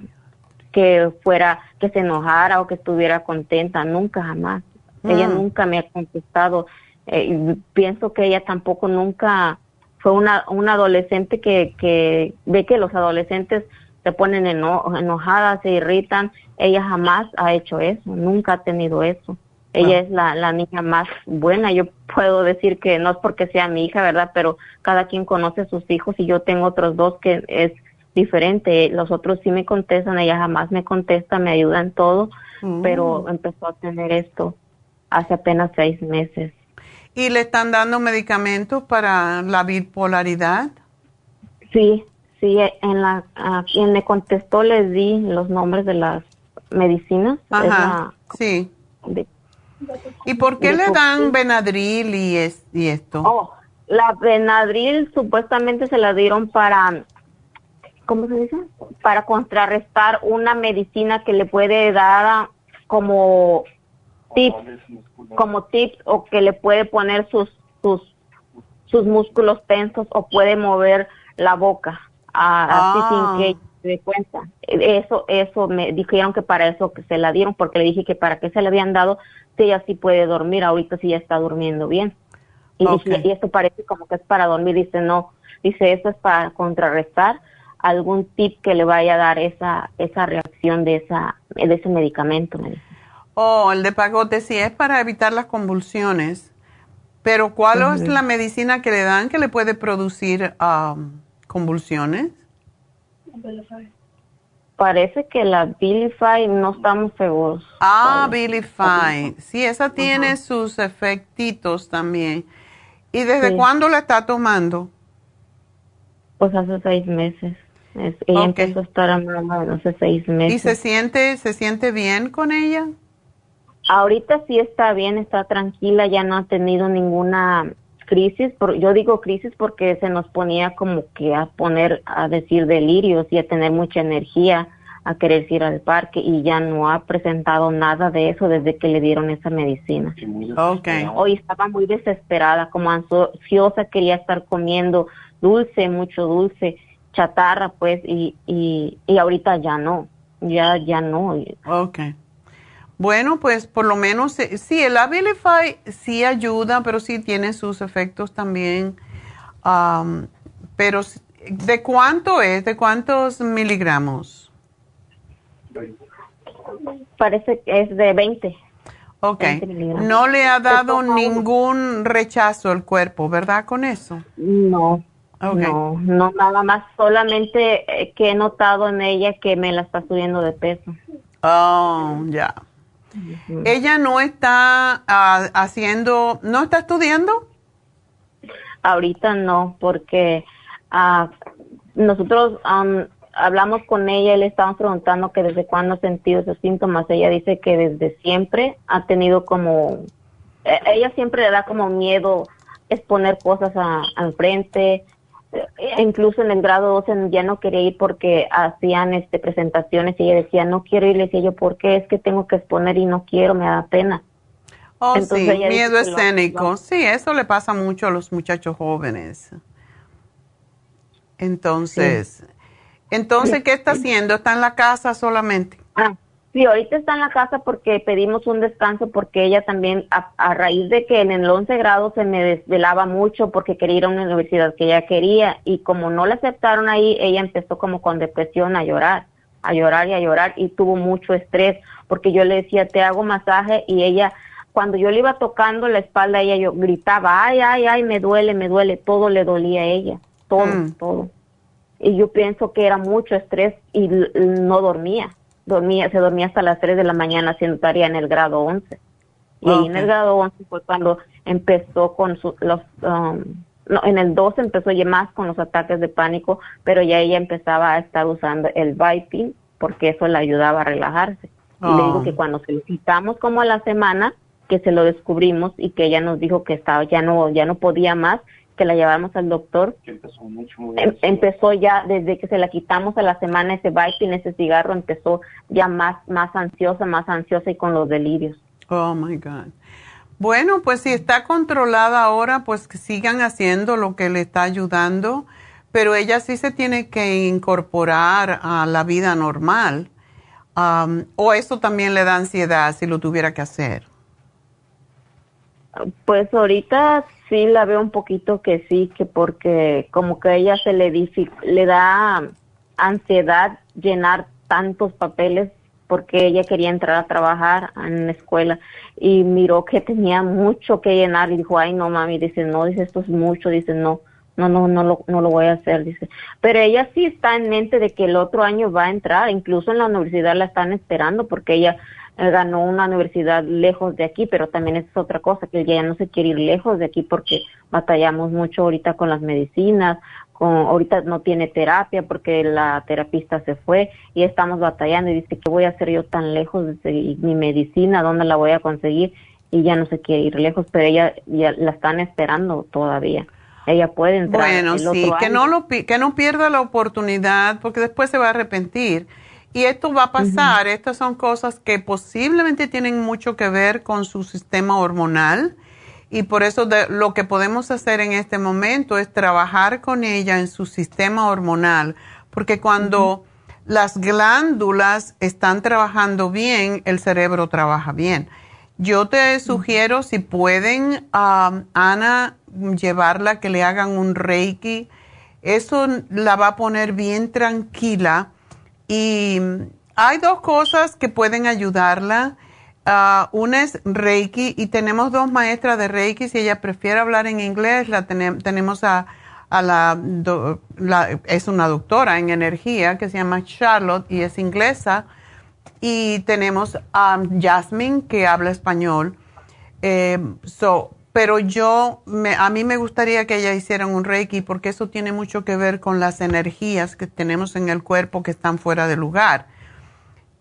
que fuera que se enojara o que estuviera contenta, nunca jamás. Ella mm. nunca me ha contestado. Eh, pienso que ella tampoco nunca fue una, una adolescente que, que ve que los adolescentes se ponen enojadas, se irritan. Ella jamás ha hecho eso, nunca ha tenido eso. Ella es la, la niña más buena. Yo puedo decir que no es porque sea mi hija, ¿verdad? Pero cada quien conoce a sus hijos y yo tengo otros dos que es diferente. Los otros sí me contestan, ella jamás me contesta, me ayuda en todo, mm. pero empezó a tener esto hace apenas seis meses. ¿Y le están dando medicamentos para la bipolaridad? Sí, sí, en la, a quien me contestó les di los nombres de las medicinas. Ajá, sí. ¿Y por qué le dan Benadryl y, es, y esto? Oh, la Benadryl supuestamente se la dieron para, ¿cómo se dice? Para contrarrestar una medicina que le puede dar como tips, como tips o que le puede poner sus, sus, sus músculos tensos o puede mover la boca así sin ah. que dé cuenta. Eso, eso me dijeron que para eso que se la dieron porque le dije que para qué se le habían dado si ella sí puede dormir, ahorita sí ya está durmiendo bien. Y, y esto parece como que es para dormir, dice no, dice eso es para contrarrestar algún tip que le vaya a dar esa, esa reacción de, esa, de ese medicamento. Oh, el de pagote sí es para evitar las convulsiones, pero ¿cuál es la medicina que le dan que le puede producir um, convulsiones? Parece que la Bilify no estamos seguros. Ah, Bilify. Sí, esa tiene sus efectitos también. ¿Y desde cuándo la está tomando? Pues hace seis meses. ella empezó a estar hace seis meses. ¿Y se siente, se siente bien con ella? Ahorita sí está bien, está tranquila, ya no ha tenido ninguna crisis, por, yo digo crisis porque se nos ponía como que a poner, a decir delirios y a tener mucha energía, a querer ir al parque y ya no ha presentado nada de eso desde que le dieron esa medicina. Okay. Hoy estaba muy desesperada, como ansiosa, quería estar comiendo dulce, mucho dulce, chatarra pues, y, y, y ahorita ya no, ya, ya no. Okay. Bueno, pues por lo menos, eh, sí, el Abilify sí ayuda, pero sí tiene sus efectos también. pero, ¿de cuánto es? ¿De cuántos miligramos? Parece que es de 20. Ok. no le ha dado ningún rechazo al cuerpo, ¿verdad? Con eso. No, No, no nada más, solamente eh, que he notado en ella que me la está subiendo de peso. Oh, ya. Ella no está ah, haciendo, ¿no está estudiando? Ahorita no, porque ah, nosotros hablamos con ella y le estábamos preguntando que desde cuándo ha sentido esos síntomas. Ella dice que desde siempre ha tenido como, e, ella siempre le da como miedo exponer cosas al frente, incluso en el grado 12 ya no quería ir porque hacían este presentaciones y ella decía no quiero ir le decía yo ¿por qué es que tengo que exponer y no quiero me da pena oh sí miedo escénico. sí eso le pasa mucho a los muchachos jóvenes. Entonces entonces qué está haciendo está en la casa solamente. Ah Sí, ahorita está en la casa porque pedimos un descanso porque ella también, a, raíz de que en el 11 grado se me desvelaba mucho porque quería ir a una universidad que ella quería y como no la aceptaron ahí, ella empezó como con depresión a llorar, a llorar y a llorar y tuvo mucho estrés porque yo le decía, te hago masaje y ella, cuando yo le iba tocando la espalda, ella yo gritaba, ay, ay, ay, me duele, me duele, todo le dolía a ella, todo, mm. todo. Y yo pienso que era mucho estrés y no dormía dormía, se dormía hasta las 3 de la mañana haciendo tarea en el grado 11. Y ahí en el grado 11 fue cuando empezó con los, um, no, en el 12 empezó ya más con los ataques de pánico, pero ya ella empezaba a estar usando el Viping porque eso le ayudaba a relajarse. Y le digo que oh. cuando solicitamos como a la semana, que se lo descubrimos y que ella nos dijo que estaba ya no ya no podía más que la llevamos al doctor. Empezó, mucho, em, empezó ya desde que se la quitamos a la semana ese en ese cigarro, empezó ya más, más ansiosa, más ansiosa y con los delirios. Oh my God. Bueno, pues si está controlada ahora, pues que sigan haciendo lo que le está ayudando, pero ella sí se tiene que incorporar a la vida normal. Um, o eso también le da ansiedad si lo tuviera que hacer. Pues ahorita sí la veo un poquito que sí, que porque como que a ella se le, le da ansiedad llenar tantos papeles porque ella quería entrar a trabajar en la escuela y miró que tenía mucho que llenar y dijo, ay no mami, dice, no, dice, esto es mucho, dice, no, no, no, no lo, no lo voy a hacer, dice. Pero ella sí está en mente de que el otro año va a entrar, incluso en la universidad la están esperando porque ella ganó una universidad lejos de aquí, pero también es otra cosa, que ella ya no se quiere ir lejos de aquí porque batallamos mucho ahorita con las medicinas, con, ahorita no tiene terapia porque la terapista se fue y estamos batallando y dice, ¿qué voy a hacer yo tan lejos de mi medicina? ¿Dónde la voy a conseguir? Y ya no se quiere ir lejos, pero ella ya la están esperando todavía. Ella puede entrar. Bueno, sí, que no, lo, que no pierda la oportunidad porque después se va a arrepentir y esto va a pasar, estas son cosas que posiblemente tienen mucho que ver con su sistema hormonal y por eso lo que podemos hacer en este momento es trabajar con ella en su sistema hormonal, porque cuando las glándulas están trabajando bien, el cerebro trabaja bien. Yo te sugiero, si pueden, a Ana, llevarla, que le hagan un reiki. Eso la va a poner bien tranquila y hay dos cosas que pueden ayudarla. Ah, una es Reiki y tenemos dos maestras de Reiki. Si ella prefiere hablar en inglés, la tenemos a, la, es una doctora en energía que se llama Charlotte y es inglesa. Y tenemos a Jasmine que habla español. Eh, pero yo, me, a mí me gustaría que ella hiciera un reiki porque eso tiene mucho que ver con las energías que tenemos en el cuerpo que están fuera de lugar.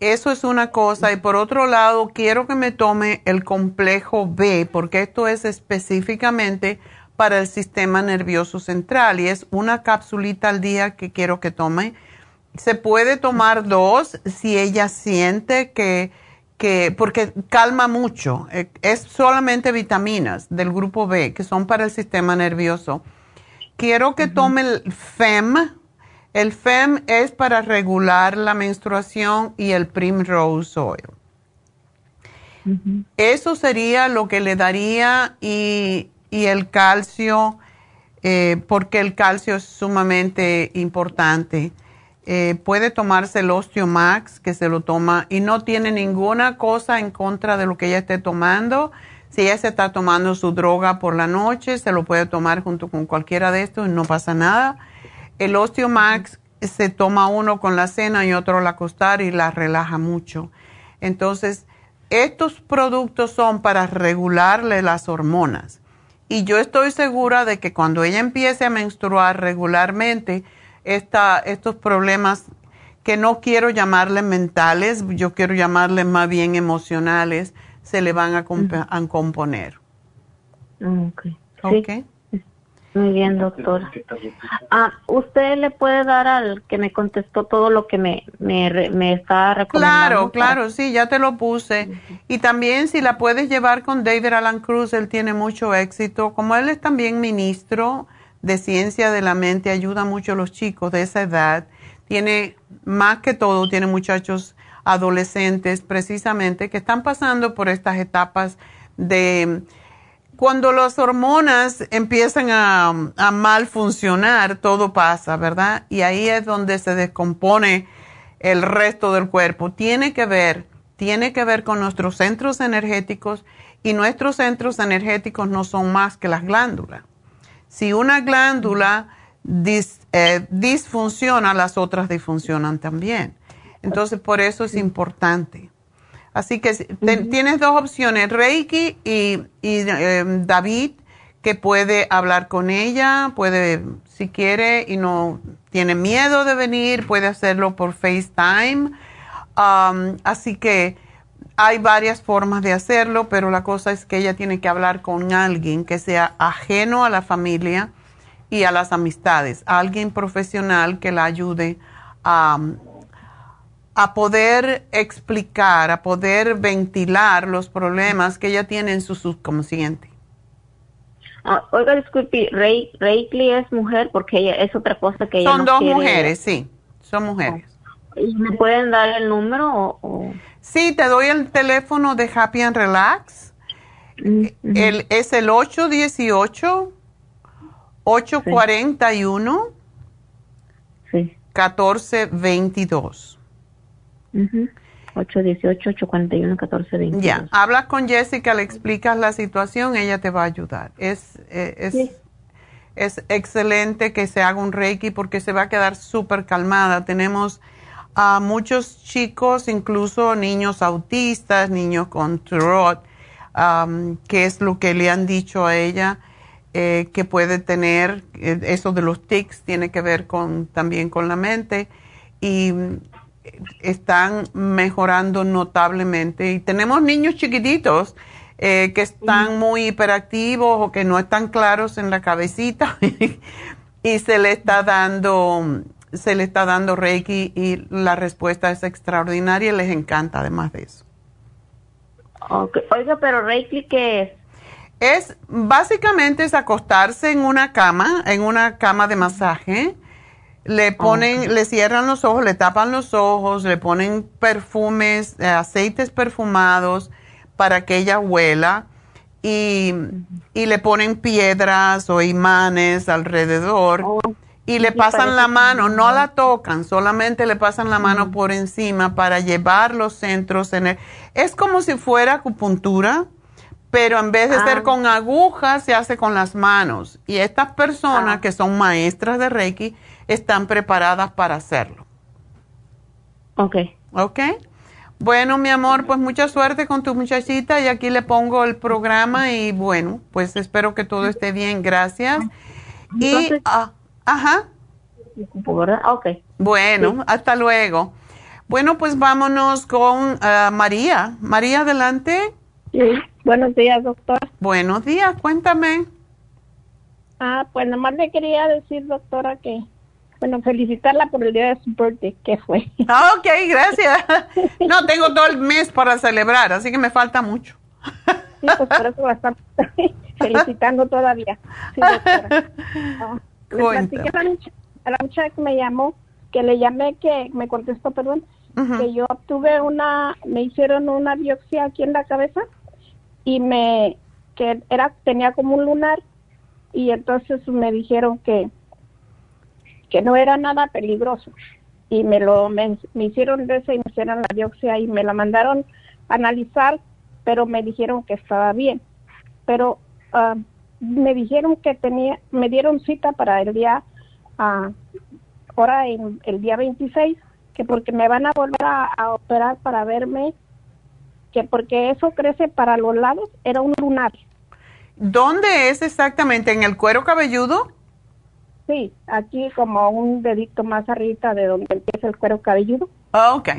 Eso es una cosa. Y por otro lado, quiero que me tome el complejo B porque esto es específicamente para el sistema nervioso central y es una capsulita al día que quiero que tome. Se puede tomar dos si ella siente que que porque calma mucho, eh, es solamente vitaminas del grupo B que son para el sistema nervioso. Quiero que tome el FEM. El FEM es para regular la menstruación y el Primrose Oil. Eso sería lo que le daría y, el calcio, eh, porque el calcio es sumamente importante. Eh, puede tomarse el Osteomax, que se lo toma y no tiene ninguna cosa en contra de lo que ella esté tomando. Si ella se está tomando su droga por la noche, se lo puede tomar junto con cualquiera de estos y no pasa nada. El Osteomax se toma uno con la cena y otro al acostar y la relaja mucho. Entonces, estos productos son para regularle las hormonas. Y yo estoy segura de que cuando ella empiece a menstruar regularmente, estos problemas que no quiero llamarle mentales, yo quiero llamarle más bien emocionales, se le van a, componer. Ok. Muy bien, doctora. Ah, ¿Usted le puede dar al que me contestó todo lo que me, me, me está recomendando? Claro, claro, sí, ya te lo puse. Y también si la puedes llevar con David Alan Cruz, él tiene mucho éxito. Como él es también ministro de ciencia de la mente, ayuda mucho a los chicos de esa edad. Tiene, más que todo, tiene muchachos adolescentes precisamente que están pasando por estas etapas de cuando las hormonas empiezan a, mal funcionar, todo pasa, ¿verdad? Y ahí es donde se descompone el resto del cuerpo. Tiene que ver, tiene que ver con nuestros centros energéticos y nuestros centros energéticos no son más que las glándulas. Si una glándula eh, disfunciona, las otras disfuncionan también. Entonces, por eso es importante. Así que tienes dos opciones, Reiki y, em, David, que puede hablar con ella, puede, si quiere y no tiene miedo de venir, puede hacerlo por FaceTime. así que hay varias formas de hacerlo, pero la cosa es que ella tiene que hablar con alguien que sea ajeno a la familia y a las amistades, alguien profesional que la ayude a a poder explicar, a poder ventilar los problemas que ella tiene en su subconsciente. Ah, oiga, disculpe, Reiki es mujer porque ella es otra cosa que ella Son dos mujeres, sí, son mujeres. ¿Y me pueden dar el número? O, Sí, te doy el teléfono de Happy and Relax. Mm, el, es el 818 841 sí. 1422. 818-841-1422. Ya, hablas con Jessica, le explicas la situación, ella te va a ayudar. Es, eh, es, es excelente que se haga un Reiki porque se va a quedar súper calmada. Tenemos a muchos chicos, incluso niños autistas, niños con TROT, que es lo que le han dicho a ella. Eh, que puede tener, eh, eso de los tics tiene que ver con, también con la mente. Y están mejorando notablemente. Y tenemos niños chiquititos eh, que están muy hiperactivos o que no están claros en la cabecita y se le está dando se le está dando Reiki y la respuesta es extraordinaria y les encanta además de eso. Oiga, pero Reiki ¿qué es? Es básicamente es acostarse en una cama, en una cama de masaje. Le ponen, le cierran los ojos, le tapan los ojos, le ponen perfumes, eh, aceites perfumados para que ella huela y, le ponen piedras o imanes alrededor. Oh, y le pasan la mano, no la tocan, solamente le pasan la mano por encima para llevar los centros en el... Es como si fuera acupuntura, pero en vez de ser ah. con agujas se hace con las manos. Y estas personas ah. que son maestras de Reiki, están preparadas para hacerlo. Ok. Ok. Bueno, mi amor, pues mucha suerte con tu muchachita y aquí le pongo el programa y bueno, pues espero que todo esté bien. Gracias. y, ah, ajá. Ok. Bueno, hasta luego. Bueno, pues vámonos con ah, María. María, adelante. Sí. Buenos días, doctor. Buenos días, cuéntame. Ah, pues nada más le quería decir, doctora, que bueno, felicitarla por el día de su birthday, que fue. Ah, ok, gracias. No, tengo todo el mes para celebrar, así que me falta mucho. Sí, pues por eso va a estar felicitando todavía. Sí, doctora. Ah, me llamó, que le llamé, que me contestó, perdón, que yo tuve una, me hicieron una biopsia aquí en la cabeza y me, que era, tenía como un lunar y entonces me dijeron que que no era nada peligroso. Y me lo me, hicieron de y me hicieron la biopsia y me la mandaron a analizar, pero me dijeron que estaba bien. pero ah, me dijeron que tenía, me dieron cita para el día, ah, ahora en el día 26, que porque me van a volver a, a operar para verme, que porque eso crece para los lados, era un lunar. ¿Dónde es exactamente? ¿En el cuero cabelludo? Sí, aquí como un dedito más arriba de donde empieza el cuero cabelludo. Ok.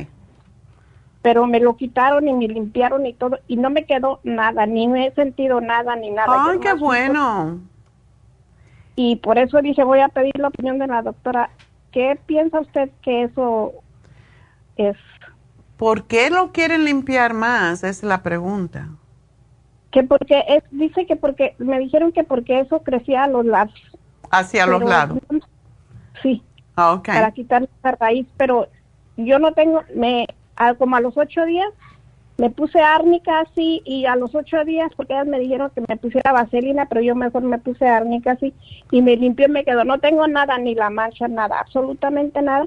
Pero me lo quitaron y me limpiaron y todo, y no me quedó nada, ni me he sentido nada, ni nada. Ay, Yo qué bueno. Y por eso dije, voy a pedir la opinión de la doctora. ¿Qué piensa usted que eso es? ¿Por qué lo quieren limpiar más? Es la pregunta. Que porque es, dice que porque, me dijeron que porque eso crecía a los lados. Hacia los lados. Sí. Ah, ok. Para quitar la raíz, pero yo no tengo, me, a- como a los ocho días, me puse árnica así y a los ocho días, porque ellas me dijeron que me pusiera vaselina, pero yo mejor me puse árnica así y me limpió y me quedó. No tengo nada, ni la mancha, nada, absolutamente nada,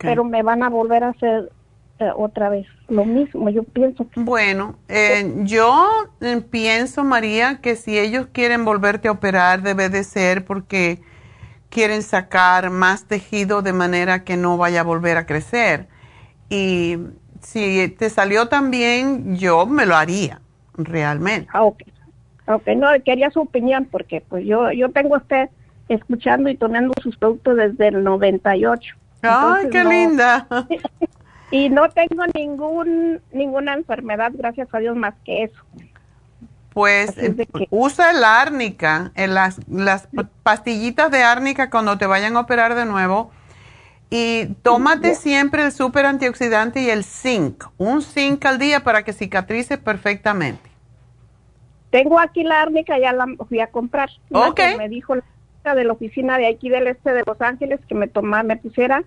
pero me van a volver a hacer eh, otra vez lo mismo. Yo pienso que Bueno, eh, yo eh, pienso, María, que si ellos quieren volverte a operar, debe de ser porque quieren sacar más tejido de manera que no vaya a volver a crecer. Y si te salió tan bien, yo me lo haría, realmente. Ah, ok. Ok, no, quería su opinión porque pues yo yo tengo a usted escuchando y tomando sus productos desde el 98. ¡Ay, Entonces, qué no- linda! Y no tengo ningún ninguna enfermedad, gracias a Dios, más que eso. Pues es que- usa el árnica, en las, las pa- pastillitas de árnica cuando te vayan a operar de nuevo. Y tómate siempre el super antioxidante y el zinc. Un zinc al día para que cicatrice perfectamente. Tengo aquí la árnica, ya la fui a comprar. Una Ok. que me dijo la de la oficina de aquí del este de Los Ángeles que me tomara, me pusiera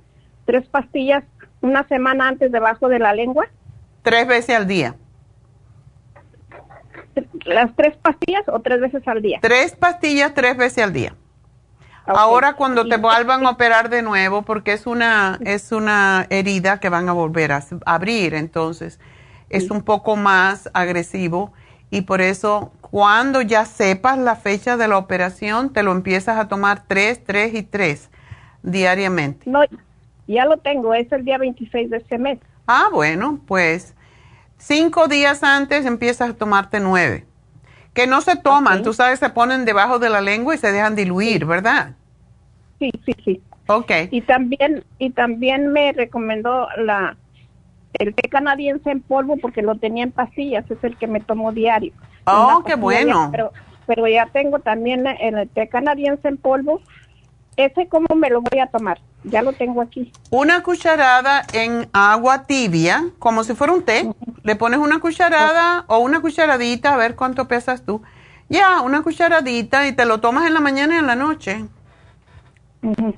tres pastillas una semana antes debajo de la lengua. Tres veces al día. Las tres pastillas o tres veces al día. Tres pastillas tres veces al día. Ahora cuando te vuelvan a operar de nuevo, porque es una, es una herida que van a volver a abrir, entonces es un poco más agresivo y por eso cuando ya sepas la fecha de la operación, te lo empiezas a tomar tres, tres y tres diariamente. No, ya lo tengo, es el día 26 de este mes. Ah, bueno, pues cinco días antes empiezas a tomarte nueve. Que no se toman, Ok. tú sabes, se ponen debajo de la lengua y se dejan diluir, ¿verdad? Sí, sí, sí. Ok. Y también y también me recomendó la el té canadiense en polvo porque lo tenía en pastillas, es el que me tomo diario. Oh, qué bueno. Pero, pero ya tengo también el, el té canadiense en polvo. Ese cómo me lo voy a tomar. Ya lo tengo aquí. Una cucharada en agua tibia, como si fuera un té. Le pones una cucharada o una cucharadita, a ver cuánto pesas tú. Ya, una cucharadita y te lo tomas en la mañana y en la noche. Ujú.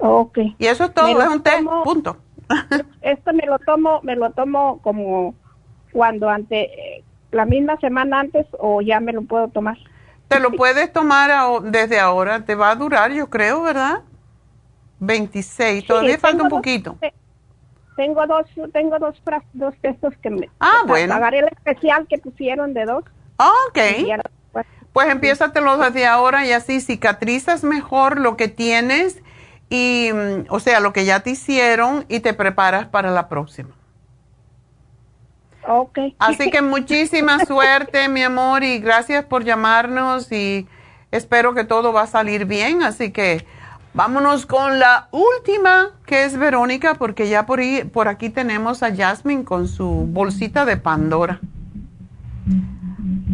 Ok. Y eso es todo, es un té, tomo- punto. Esto me lo tomo, me lo tomo como cuando ante la misma semana antes o ya me lo puedo tomar. Te lo puedes tomar desde ahora, te va a durar, yo creo, ¿verdad? 26, todavía falta un dos- poquito. te- Tengo dos, tengo dos, dos textos que me. Ah, bueno. Pagaré el especial que pusieron de dos. Ah, ok. Pues empiézatelo desde ahora y así cicatrizas mejor lo que tienes y, mm, o sea, lo que ya te hicieron y te preparas para la próxima. Ok. Así que muchísima suerte, mi amor, y gracias por llamarnos y espero que todo va a salir bien. Así que vámonos con la última, que es Verónica, porque ya por, ahí, por aquí tenemos a Jasmine con su bolsita de Pandora.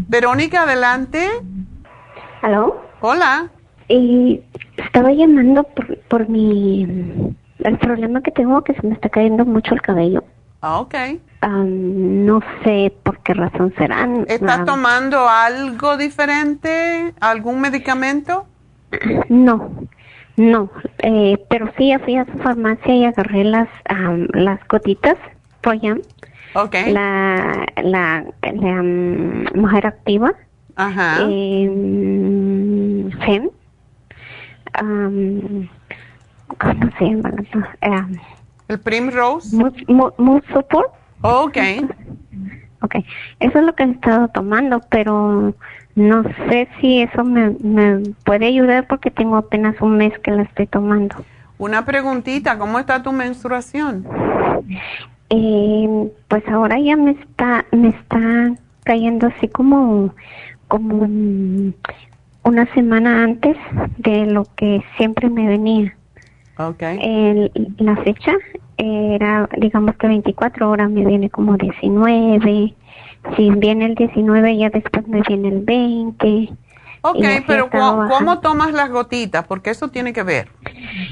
Verónica, adelante. ¿Aló? Hola. Y estaba llamando por, por mi... El problema que tengo que se me está cayendo mucho el cabello. Ah, ok. No sé por qué razón será. ¿Estás tomando algo diferente? ¿Algún medicamento? No, no. Eh, pero sí, fui a su farmacia y agarré las, am, las gotitas Proyam. Ok. La, la, la mujer activa. Ajá. Eh, Fem. Am, ¿Cómo se llama? Am, ¿El Primrose? Mood Support. Ok. Ok, eso es lo que he estado tomando, pero no sé si eso me, me puede ayudar porque tengo apenas un mes que la estoy tomando. Una preguntita, ¿cómo está tu menstruación? Eh, pues ahora ya me está, me está cayendo así como, como una semana antes de lo que siempre me venía. Okay. El, la fecha era, digamos que 24 horas me viene como 19. Si viene el 19, ya después me viene el 20. Ok, pero ¿cómo, tomas las gotitas? Porque eso tiene que ver.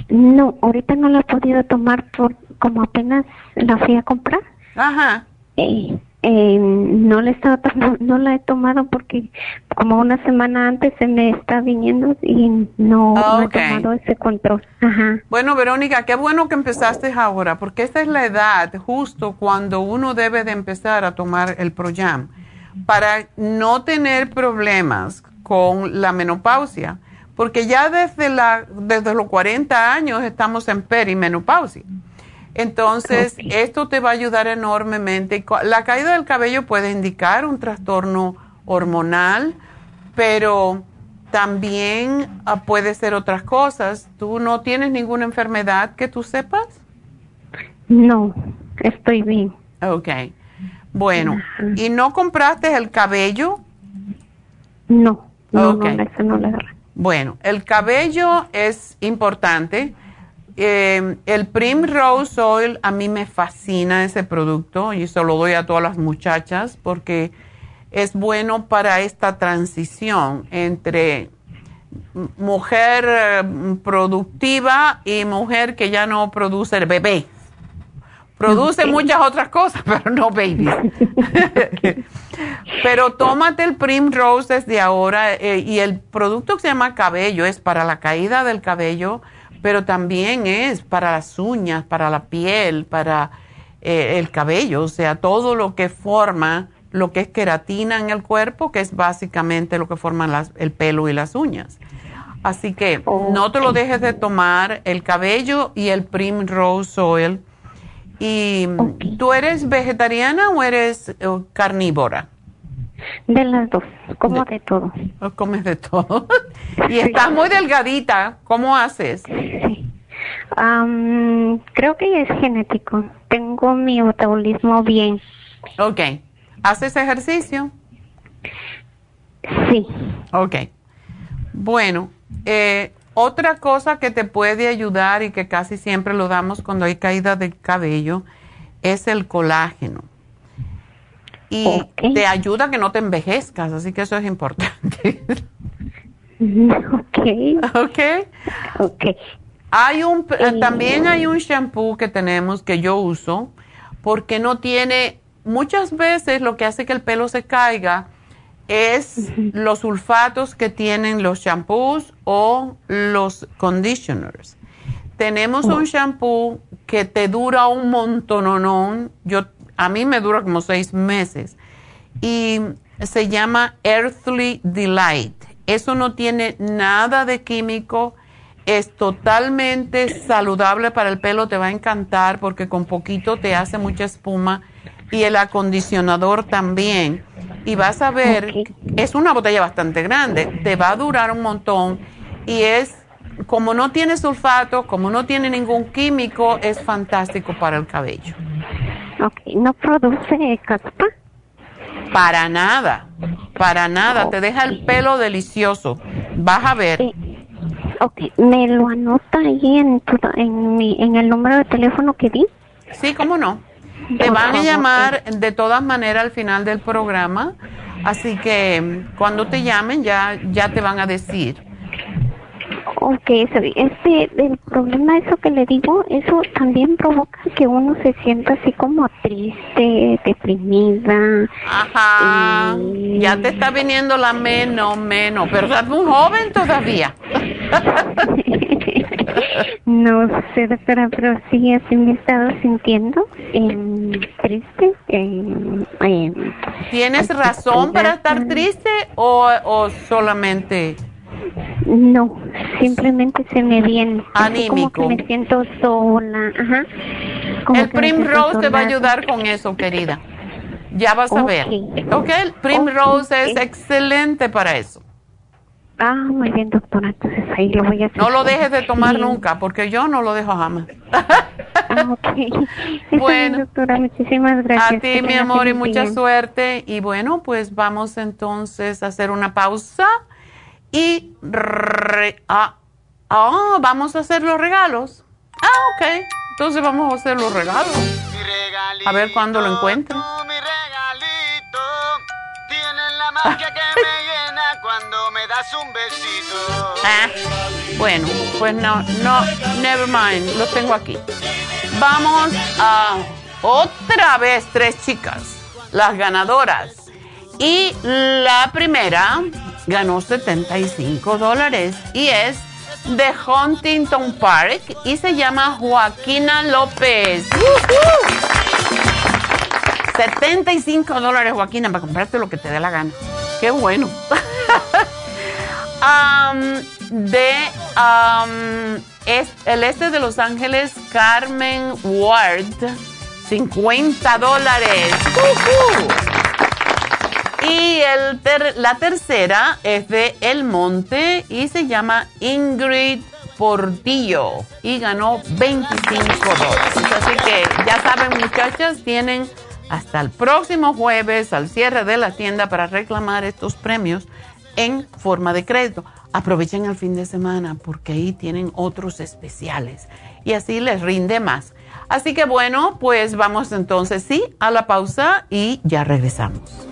No, ahorita no la he podido tomar por como apenas la fui a comprar. Ajá. Eh, eh, no la estaba no la he tomado porque como una semana antes se me está viniendo y no, he tomado ese control. Ajá. Bueno, Verónica, qué bueno que empezaste ahora, porque esta es la edad justo cuando uno debe de empezar a tomar el Proyam para no tener problemas con la menopausia, porque ya desde la desde los 40 años estamos en perimenopausia. Entonces, esto te va a ayudar enormemente. La caída del cabello puede indicar un trastorno hormonal, pero también ah, puede ser otras cosas. ¿Tú no tienes ninguna enfermedad que tú sepas? No, estoy bien. Ok. Bueno, ¿y no compraste el cabello? No, no, no, eso no Bueno, el cabello es importante eh, el Primrose Oil, a mí me fascina ese producto y se lo doy a todas las muchachas porque es bueno para esta transición entre mujer eh, productiva y mujer que ya no produce el bebé. Produce muchas otras cosas, pero no babies. pero tómate el Primrose desde ahora eh, y el producto que se llama cabello es para la caída del cabello pero también es para las uñas, para la piel, para eh, el cabello, o sea, todo lo que forma lo que es queratina en el cuerpo, que es básicamente lo que forman el pelo y las uñas. Así que no te lo dejes de tomar, el cabello y el Primrose Oil. ¿Y tú eres vegetariana o eres eh, carnívora? De las dos, como de, todo. Comes de todo. y estás muy delgadita, ¿cómo haces? creo que es genético. Tengo mi metabolismo bien. Ok. ¿Haces ejercicio? Sí. Ok. Bueno, eh, otra cosa que te puede ayudar y que casi siempre lo damos cuando hay caída del cabello es el colágeno y te ayuda a que no te envejezcas, así que eso es importante. ok. Ok. Ok. Hay un, también hay un shampoo que tenemos que yo uso porque no tiene, muchas veces lo que hace que el pelo se caiga es los sulfatos que tienen los shampoos o los conditioners. Tenemos un shampoo que te dura un montón, yo a mí me dura como seis meses. Y se llama Earthly Delight. Eso no tiene nada de químico. Es totalmente saludable para el pelo. Te va a encantar porque con poquito te hace mucha espuma. Y el acondicionador también. Y vas a ver, es una botella bastante grande. Te va a durar un montón. Y es, como no tiene sulfato, como no tiene ningún químico, es fantástico para el cabello. Ok, ¿no produce caspa? Para nada, para nada, te deja el pelo delicioso. Vas a ver. Ok, ¿me lo anota ahí en, en, mi, en el número de teléfono que di? Sí, cómo no. Te van a llamar de todas maneras al final del programa, así que cuando te llamen ya, ya te van a decir. Ok, este, el problema eso que le digo, eso también provoca que uno se sienta así como triste, deprimida. Ajá, ya te está viniendo la menos, menos, pero estás muy joven todavía. no sé, doctora, pero sí así me he estado sintiendo eh, triste. Eh, ¿Tienes razón para estar triste o, o solamente...? No, simplemente se me viene. Anímico. Como que me siento sola. Ajá. el Primrose te va a ayudar con eso, querida. Ya vas a ver. Ok, el Primrose es excelente para eso. Ah, muy bien, doctora. Entonces ahí lo voy a hacer. No lo dejes de tomar nunca, porque yo no lo dejo jamás. Ah, ok. bueno, doctora, muchísimas gracias. A ti, mi amor, y mucha suerte. Y bueno, pues vamos entonces a hacer una pausa y ah, ah, vamos a hacer los regalos. Ah, ok. Entonces vamos a hacer los regalos. A ver cuándo lo encuentro. Mi regalito tiene la magia que me llena cuando me das un besito. Ah, bueno, pues no, no, never mind, lo tengo aquí. Vamos a otra vez tres chicas, las ganadoras. Y la primera ganó 75 dólares y es de Huntington Park y se llama Joaquina López. 75 dólares, Joaquina, para comprarte lo que te dé la gana. Qué bueno. de es, el este de Los Ángeles, Carmen Ward, 50 dólares. Y el la tercera es de El Monte y se llama Ingrid Portillo y ganó 25 dólares. Así que ya saben muchachas, tienen hasta el próximo jueves al cierre de la tienda para reclamar estos premios en forma de crédito. Aprovechen el fin de semana porque ahí tienen otros especiales y así les rinde más. Así que bueno, pues vamos entonces sí a la pausa y ya regresamos.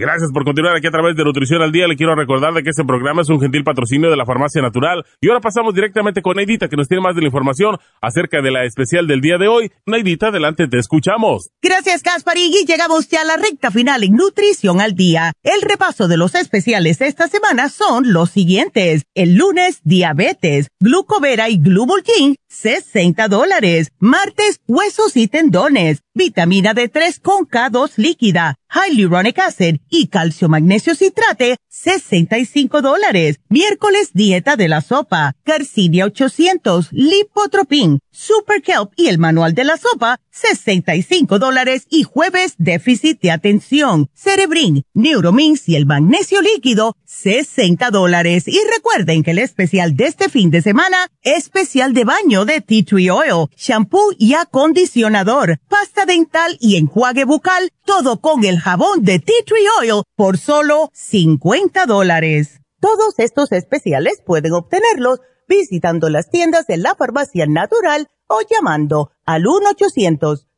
Gracias por continuar aquí a través de Nutrición al Día. Le quiero recordar de que este programa es un gentil patrocinio de la Farmacia Natural. Y ahora pasamos directamente con Neidita, que nos tiene más de la información acerca de la especial del día de hoy. Neidita, adelante, te escuchamos. Gracias, Y Llegamos ya a la recta final en Nutrición al Día. El repaso de los especiales de esta semana son los siguientes. El lunes, diabetes, glucovera y glubulgin, 60 dólares. Martes, huesos y tendones vitamina D3 con K2 líquida, hyaluronic acid y calcio magnesio citrate, 65 dólares. Miércoles, dieta de la sopa, Garcinia 800, Lipotropin, Super Kelp y el manual de la sopa, 65 dólares. Y jueves, déficit de atención, Cerebrin, Neuromins y el magnesio líquido, 60 dólares. Y recuerden que el especial de este fin de semana, especial de baño de Tea Tree Oil, shampoo y acondicionador, pasta dental y enjuague bucal, todo con el jabón de Tea Tree Oil por solo 50 dólares. Todos estos especiales pueden obtenerlos visitando las tiendas de la farmacia natural o llamando al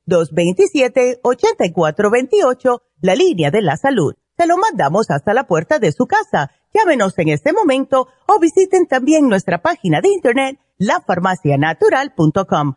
1-800-227-8428, la línea de la salud. Se lo mandamos hasta la puerta de su casa. Llámenos en este momento o visiten también nuestra página de internet, lafarmacianatural.com.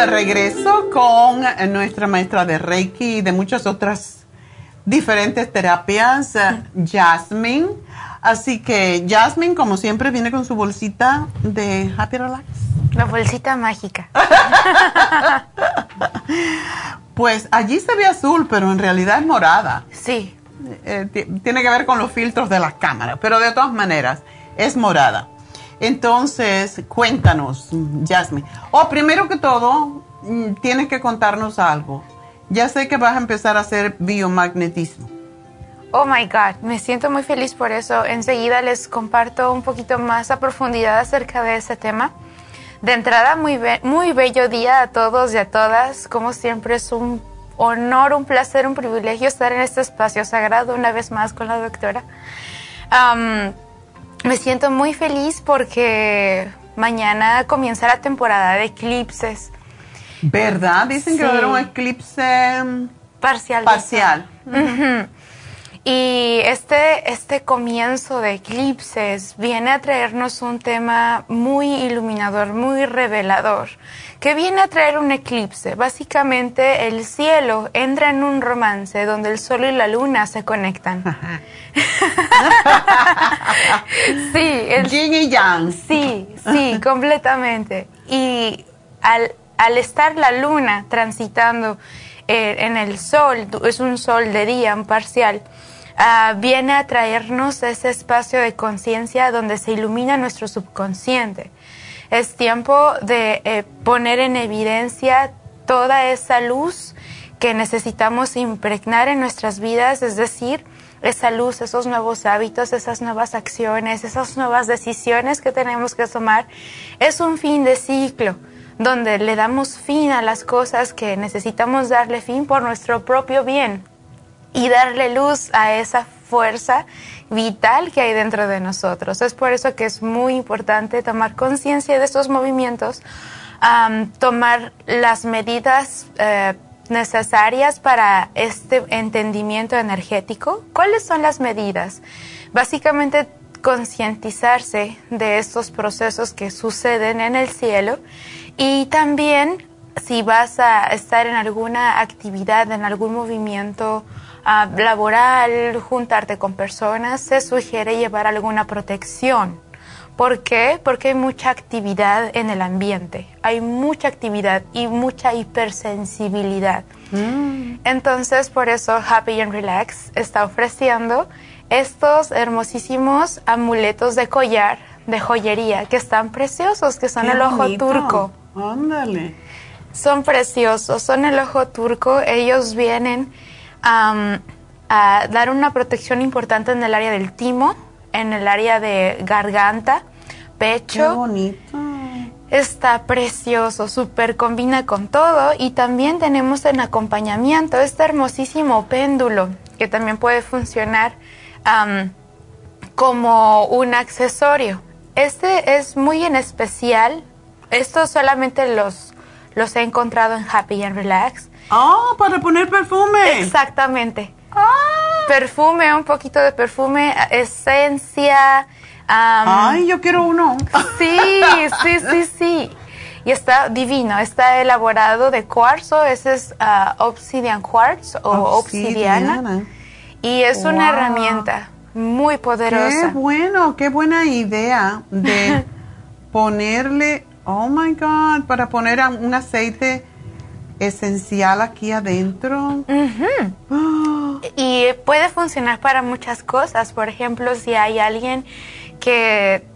De regreso con nuestra maestra de Reiki y de muchas otras diferentes terapias, eh, Jasmine. Así que Jasmine, como siempre, viene con su bolsita de Happy Relax. La bolsita mágica. pues allí se ve azul, pero en realidad es morada. Sí. Eh, tiene que ver con los filtros de las cámaras, pero de todas maneras es morada. Entonces, cuéntanos, Jasmine. Oh, primero que todo, mm, tienes que contarnos algo. Ya sé que vas a empezar a hacer biomagnetismo. Oh my God, me siento muy feliz por eso. Enseguida les comparto un poquito más a profundidad acerca de ese tema. De entrada, muy, muy bello día a todos y a todas. Como siempre, es un honor, un placer, un privilegio estar en este espacio sagrado una vez más con la doctora. Me siento muy feliz porque mañana comienza la temporada de eclipses. ¿Verdad? Dicen que va a haber un eclipse mm, parcial. Parcial. Y este, este comienzo de eclipses viene a traernos un tema muy iluminador, muy revelador. ¿Qué viene a traer un eclipse? Básicamente el cielo entra en un romance donde el sol y la luna se conectan. sí, el yin y yang. Sí, sí, completamente. Y al, al estar la luna transitando eh, en el sol, es un sol de día, un parcial, Ah, viene a traernos ese espacio de conciencia donde se ilumina nuestro subconsciente. Es tiempo de eh, poner en evidencia toda esa luz que necesitamos impregnar en nuestras vidas, es decir, esa luz, esos nuevos hábitos, esas nuevas acciones, esas nuevas decisiones que tenemos que tomar, es un fin de ciclo donde le damos fin a las cosas que necesitamos darle fin por nuestro propio bien y darle luz a esa fuerza vital que hay dentro de nosotros. Es por eso que es muy importante tomar conciencia de estos movimientos, tomar las medidas eh, necesarias para este entendimiento energético. ¿Cuáles son las medidas? Básicamente concientizarse de estos procesos que suceden en el cielo y también si vas a estar en alguna actividad, en algún movimiento, laboral, juntarte con personas, se sugiere llevar alguna protección. ¿Por qué? Porque hay mucha actividad en el ambiente, hay mucha actividad y mucha hipersensibilidad. Mm. Entonces, por eso Happy and Relax está ofreciendo estos hermosísimos amuletos de collar, de joyería, que están preciosos, que son el ojo turco. Ándale. Son preciosos, son el ojo turco, ellos vienen a dar una protección importante en el área del timo, en el área de garganta, pecho. Qué bonito. Está precioso, súper combina con todo y también tenemos en acompañamiento este hermosísimo péndulo que también puede funcionar como un accesorio. Este es muy en especial, estos solamente los, los he encontrado en Happy and Relax Oh, para poner perfume. Exactamente. Ah. Perfume, un poquito de perfume, esencia. Ay, yo quiero uno. Sí, sí, sí, sí. Y está divino, está elaborado de cuarzo, ese es uh, obsidian quartz o obsidiana. Y es una herramienta muy poderosa. Qué bueno, qué buena idea de ponerle, oh my God, para poner un aceite esencial aquí adentro. Y puede funcionar para muchas cosas. Por ejemplo, si hay alguien que,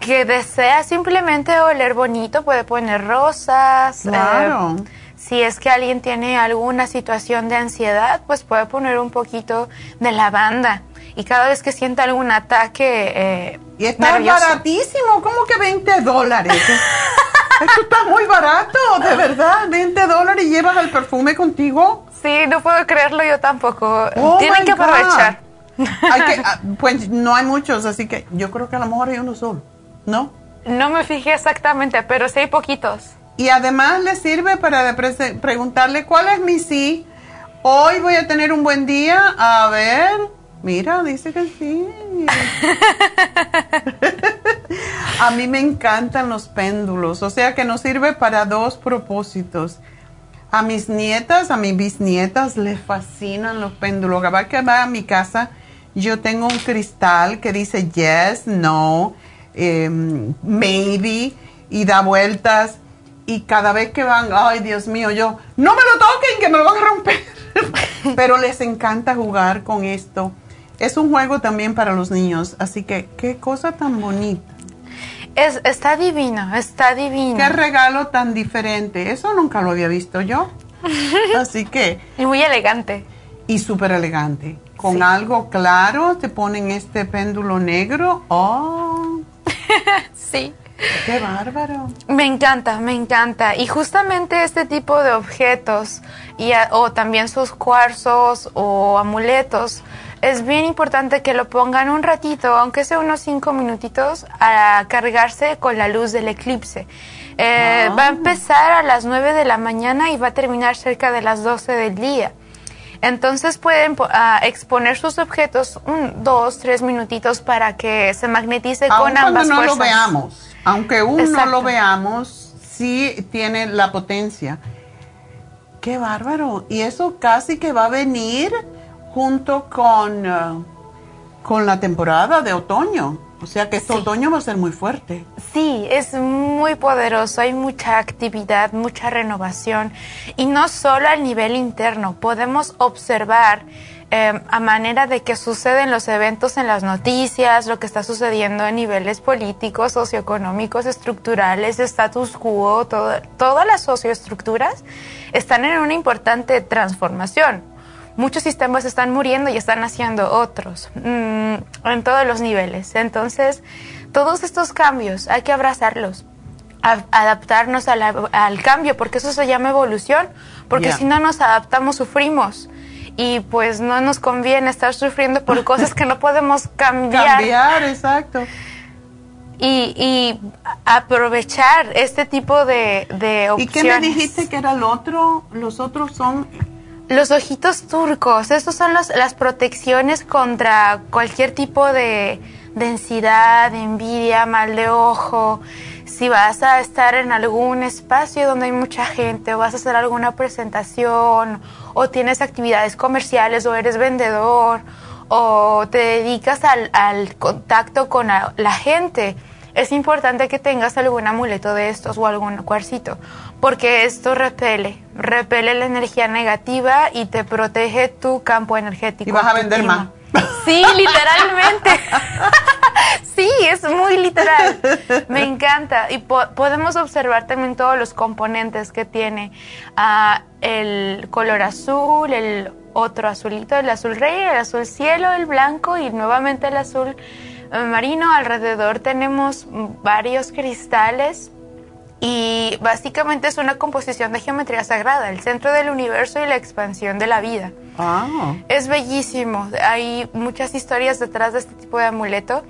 que desea simplemente oler bonito, puede poner rosas. Eh, claro. si es que alguien tiene alguna situación de ansiedad, pues puede poner un poquito de lavanda. Y cada vez que sienta algún ataque... Eh, y está baratísimo, como que 20 dólares. Esto está muy barato, de verdad. 20 dólares y llevas el perfume contigo. Sí, no puedo creerlo yo tampoco. Oh Tienen que aprovechar. Hay que, ah, pues no hay muchos, así que yo creo que a lo mejor hay uno solo, ¿no? No me fijé exactamente, pero sí hay poquitos. Y además le sirve para preguntarle cuál es mi sí. Hoy voy a tener un buen día. A ver, mira, dice que sí. A mí me encantan los péndulos, o sea que nos sirve para dos propósitos. A mis nietas, a mis bisnietas les fascinan los péndulos. Cada vez que va a mi casa, yo tengo un cristal que dice yes, no, em, maybe, y da vueltas. Y cada vez que van, ay Dios mío, yo, no me lo toquen, que me lo van a romper. Pero les encanta jugar con esto. Es un juego también para los niños, así que qué cosa tan bonita. Es, está divino, está divino. Qué regalo tan diferente. Eso nunca lo había visto yo. Así que. Y muy elegante. Y súper elegante. Con algo claro, te ponen este péndulo negro. ¡Oh! sí. ¡Qué bárbaro! Me encanta, me encanta. Y justamente este tipo de objetos, y o también sus cuarzos o amuletos, es bien importante que lo pongan un ratito, aunque sea unos cinco minutitos, a cargarse con la luz del eclipse. Eh, va a empezar a las 9 de la mañana y va a terminar cerca de las 12 del día. Entonces pueden uh, exponer sus objetos un, dos, tres minutitos para que se magnetice con ambas no fuerzas. lo veamos, aunque uno no lo veamos, sí tiene la potencia. Qué bárbaro. Y eso casi que va a venir junto con, uh, con la temporada de otoño. O sea que este otoño va a ser muy fuerte. Sí, es muy poderoso, hay mucha actividad, mucha renovación y no solo al nivel interno, podemos observar eh, a manera de que suceden los eventos en las noticias, lo que está sucediendo a niveles políticos, socioeconómicos, estructurales, status quo, todas las socioestructuras están en una importante transformación muchos sistemas están muriendo y están haciendo otros mm, en todos los niveles. Entonces, todos estos cambios hay que abrazarlos, adaptarnos al cambio, porque eso se llama evolución, porque si no nos adaptamos sufrimos y pues no nos conviene estar sufriendo por cosas que no podemos cambiar. Cambiar, exacto. Y, aprovechar este tipo de, de opciones. ¿Y qué me dijiste que era el otro? Los otros son los ojitos turcos, estos son las protecciones contra cualquier tipo de densidad, envidia, mal de ojo. Si vas a estar en algún espacio donde hay mucha gente o vas a hacer alguna presentación o tienes actividades comerciales o eres vendedor o te dedicas al, contacto con la gente, es importante que tengas algún amuleto de estos o algún cuarcito, porque esto repele, repele la energía negativa y te protege tu campo energético. Y vas a vender más. Sí, literalmente. sí, es muy literal. Me encanta. Y podemos observar también todos los componentes que tiene ah, el color azul, el otro azulito, el azul rey, el azul cielo, el blanco y nuevamente el azul marino. Alrededor tenemos varios cristales y básicamente es una composición de geometría sagrada, el centro del universo y la expansión de la vida. Ah. Es bellísimo. Hay muchas historias detrás de este tipo de amuleto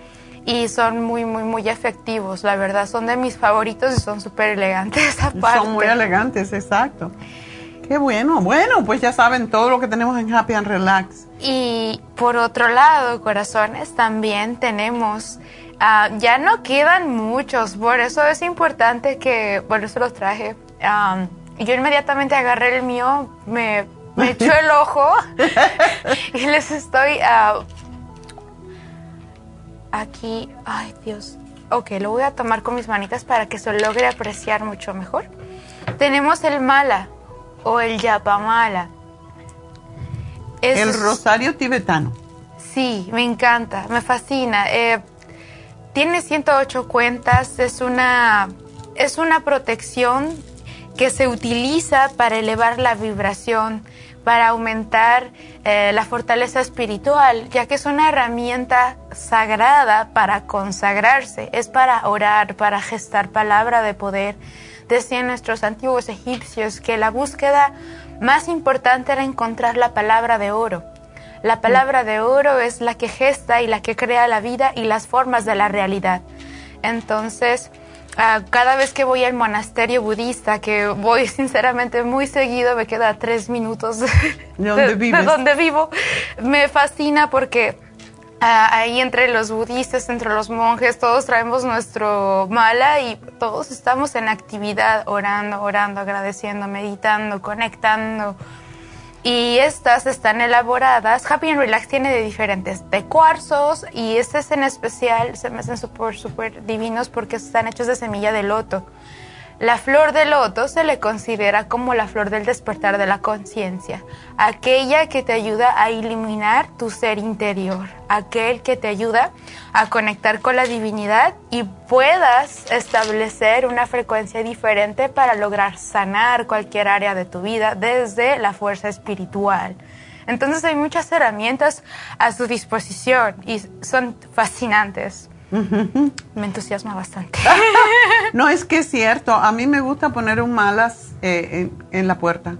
y son muy, muy, muy efectivos. La verdad, son de mis favoritos y son súper elegantes aparte. Son muy elegantes, exacto. Qué bueno. Bueno, pues ya saben todo lo que tenemos en Happy and Relax. Y por otro lado, corazones, también tenemos, ah, ya no quedan muchos, por eso es importante que, por eso los traje. yo inmediatamente agarré el mío, me, me echó el ojo y les estoy uh, aquí, ay Dios, ok, lo voy a tomar con mis manitas para que se logre apreciar mucho mejor. Tenemos el mala o el yapamala. El rosario tibetano. Sí, me encanta, me fascina. Eh, tiene 108 cuentas, es una, es una protección que se utiliza para elevar la vibración, para aumentar eh, la fortaleza espiritual, ya que es una herramienta sagrada para consagrarse, es para orar, para gestar palabra de poder Decían nuestros antiguos egipcios que la búsqueda más importante era encontrar la palabra de oro. La palabra de oro es la que gesta y la que crea la vida y las formas de la realidad. Entonces, ah, cada vez que voy al monasterio budista, que voy sinceramente muy seguido, me queda tres minutos de donde, de donde vivo, me fascina porque ahí entre los budistas, entre los monjes, todos traemos nuestro mala y todos estamos en actividad, orando, orando, agradeciendo, meditando, conectando. Y estas están elaboradas, Happy and Relax tiene de diferentes, de cuarzos y estos en especial se me hacen súper, súper divinos porque están hechos de semilla de loto. La flor de loto se le considera como la flor del despertar de la conciencia, aquella que te ayuda a iluminar tu ser interior, aquel que te ayuda a conectar con la divinidad y puedas establecer una frecuencia diferente para lograr sanar cualquier área de tu vida desde la fuerza espiritual. Entonces hay muchas herramientas a su disposición y son fascinantes. Me entusiasma bastante. no, es que es cierto. A mí me gusta poner un malas eh, en, la puerta,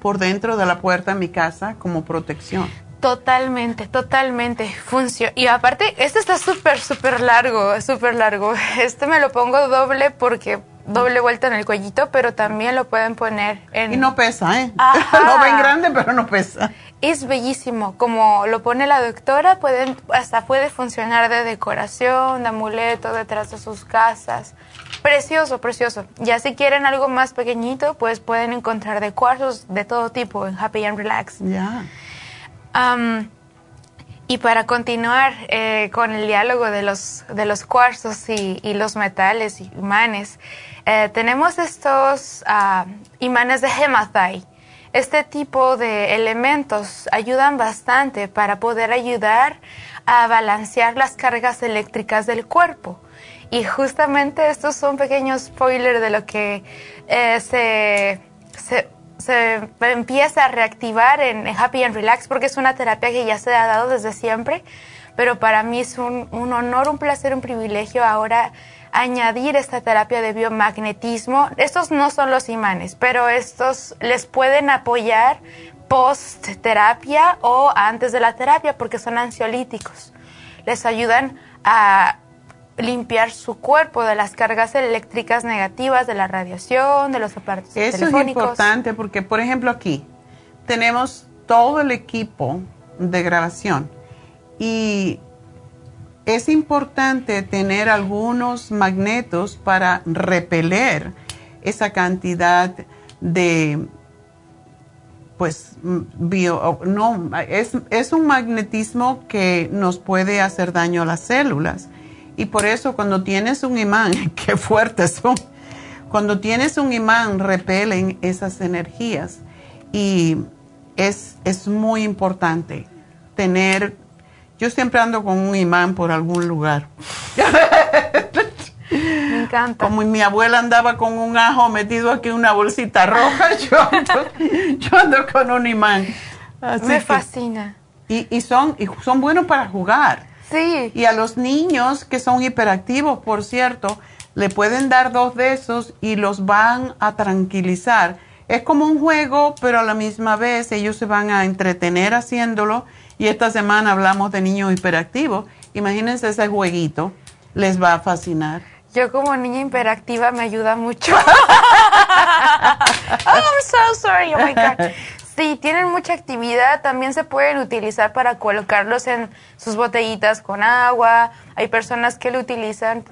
por dentro de la puerta en mi casa, como protección. Totalmente, totalmente. Funciona. Y aparte, este está súper, súper largo, súper largo. Este me lo pongo doble porque doble vuelta en el cuellito, pero también lo pueden poner en... Y no pesa, ¿eh? lo ven grande, pero no pesa es bellísimo. Como lo pone la doctora, pueden, hasta puede funcionar de decoración, de amuleto detrás de sus casas. Precioso, precioso. Ya si quieren algo más pequeñito, pues pueden encontrar de cuarzos de todo tipo en Happy and Relax. Ya. y para continuar eh, con el diálogo de los, de los cuarzos y, los metales y imanes, eh, tenemos estos ah, imanes de hematite este tipo de elementos ayudan bastante para poder ayudar a balancear las cargas eléctricas del cuerpo. Y justamente estos son pequeños spoilers de lo que eh, se, se, empieza a reactivar en, Happy and Relax porque es una terapia que ya se ha dado desde siempre, pero para mí es un, un honor, un placer, un privilegio ahora añadir esta terapia de biomagnetismo. Estos no son los imanes, pero estos les pueden apoyar post terapia o antes de la terapia porque son ansiolíticos. Les ayudan a limpiar su cuerpo de las cargas eléctricas negativas, de la radiación, de los aparatos Eso es importante porque, por ejemplo, aquí tenemos todo el equipo de grabación y es importante tener algunos magnetos para repeler esa cantidad de pues bio, no, es, es, un magnetismo que nos puede hacer daño a las células. Y por eso cuando tienes un imán, qué fuertes son, cuando tienes un imán repelen esas energías. Y es, es muy importante tener yo siempre ando con un imán por algún lugar. Me encanta. Como mi abuela andaba con un ajo metido aquí en una bolsita roja, yo ando, con un imán. Me fascina. Y, son, y son buenos para jugar. Sí. Y a los niños que son hiperactivos, por cierto, le pueden dar dos de esos y los van a tranquilizar. Es como un juego, pero a la misma vez ellos se van a entretener haciéndolo y esta semana hablamos de niños hiperactivos. Imagínense ese jueguito, les va a fascinar. Yo como niña hiperactiva me ayuda mucho. oh, I'm so sorry. Oh my God. Sí, tienen mucha actividad. También se pueden utilizar para colocarlos en sus botellitas con agua. Hay personas que lo utilizan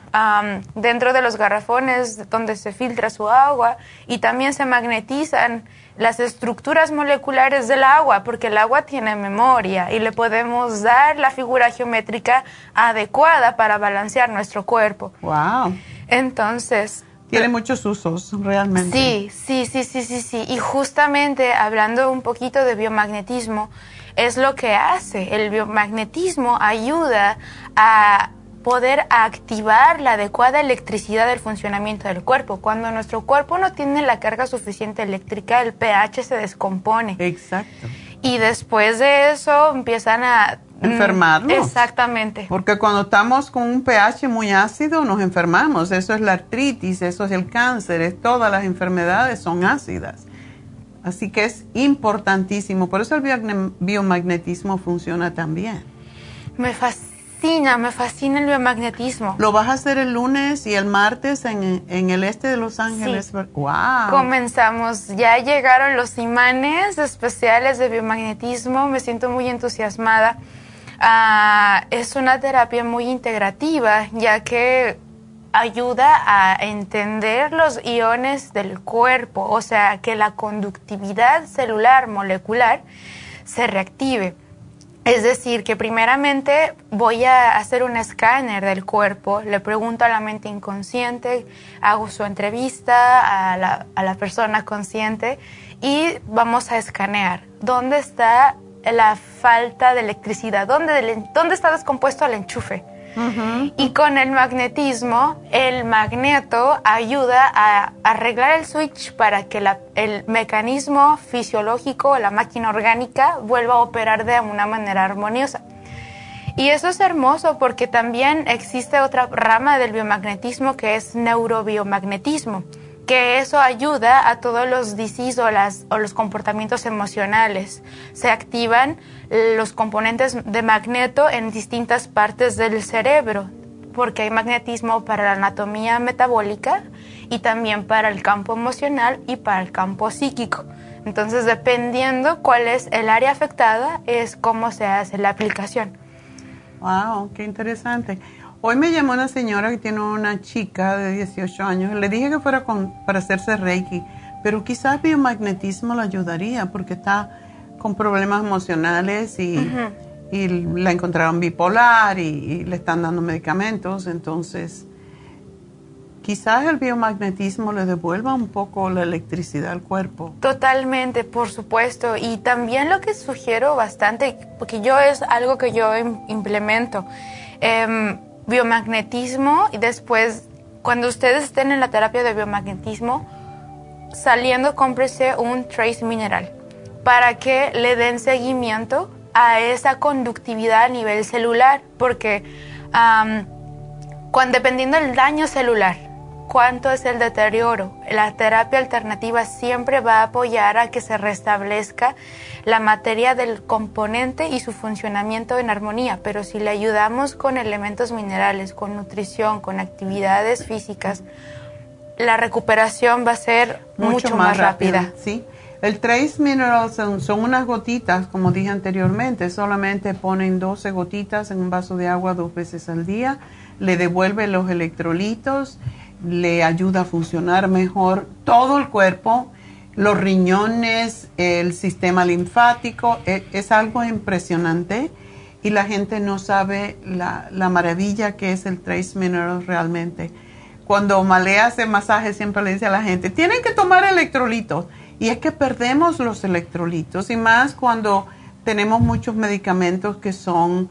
dentro de los garrafones donde se filtra su agua y también se magnetizan las estructuras moleculares del agua, porque el agua tiene memoria y le podemos dar la figura geométrica adecuada para balancear nuestro cuerpo. Wow. Entonces, tiene muchos usos, realmente. Sí, sí, sí, sí, sí, sí. Y justamente hablando un poquito de biomagnetismo, es lo que hace. El biomagnetismo ayuda a poder activar la adecuada electricidad del funcionamiento del cuerpo. Cuando nuestro cuerpo no tiene la carga suficiente eléctrica, el pH se descompone. Exacto. Y después de eso empiezan a... Mm, Enfermarnos. Exactamente. Porque cuando estamos con un pH muy ácido nos enfermamos. Eso es la artritis, eso es el cáncer, es, todas las enfermedades son ácidas. Así que es importantísimo. Por eso el biomagnetismo funciona también. Me fascina me fascina el biomagnetismo. ¿Lo vas a hacer el lunes y el martes en, el este de Los Ángeles? ¡Wow! Comenzamos. Ya llegaron los imanes especiales de biomagnetismo. Me siento muy entusiasmada. Ah, es una terapia muy integrativa, ya que ayuda a entender los iones del cuerpo, o sea, que la conductividad celular molecular se reactive. Es decir, que primeramente voy a hacer un escáner del cuerpo, le pregunto a la mente inconsciente, hago su entrevista a la, a la persona consciente y vamos a escanear dónde está la falta de electricidad, dónde, dónde está descompuesto el enchufe y con el magnetismo, el magneto ayuda a arreglar el switch para que el mecanismo fisiológico, la máquina orgánica, vuelva a operar de una manera armoniosa. Y eso es hermoso porque también existe otra rama del biomagnetismo que es neurobiomagnetismo que eso ayuda a todos los disease o, las, o los comportamientos emocionales. Se activan los componentes de magneto en distintas partes del cerebro, porque hay magnetismo para la anatomía metabólica y también para el campo emocional y para el campo psíquico. Entonces, dependiendo cuál es el área afectada, es cómo se hace la aplicación. Wow, qué interesante. Hoy me llamó una señora que tiene una chica de 18 años. Le dije que fuera para hacerse Reiki, pero quizás biomagnetismo la ayudaría porque está con problemas emocionales y, la encontraron bipolar y, le están dando medicamentos. Entonces, quizás el biomagnetismo le devuelva un poco la electricidad al cuerpo. Totalmente, por supuesto. Y también lo que sugiero bastante, porque yo es algo que yo implemento. Eh, biomagnetismo y después, cuando ustedes estén en la terapia de biomagnetismo, saliendo, cómprese un trace mineral para que le den seguimiento a esa conductividad a nivel celular, porque dependiendo del daño celular, cuánto es el deterioro. La terapia alternativa siempre va a apoyar a que se restablezca la materia del componente y su funcionamiento en armonía, pero si le ayudamos con elementos minerales, con nutrición, con actividades físicas, la recuperación va a ser mucho, más, rápida. Sí. El Trace Minerals son, son, unas gotitas, como dije anteriormente, solamente ponen 12 gotitas en un vaso de agua dos veces al día, le devuelve los electrolitos le ayuda a funcionar mejor todo el cuerpo, los riñones, el sistema linfático, e, es, algo impresionante y la gente no sabe la, maravilla que es el Trace Minerals realmente. Cuando Malea hace masaje siempre le dice a la gente, tienen que tomar electrolitos y es que perdemos los electrolitos y más cuando tenemos muchos medicamentos que son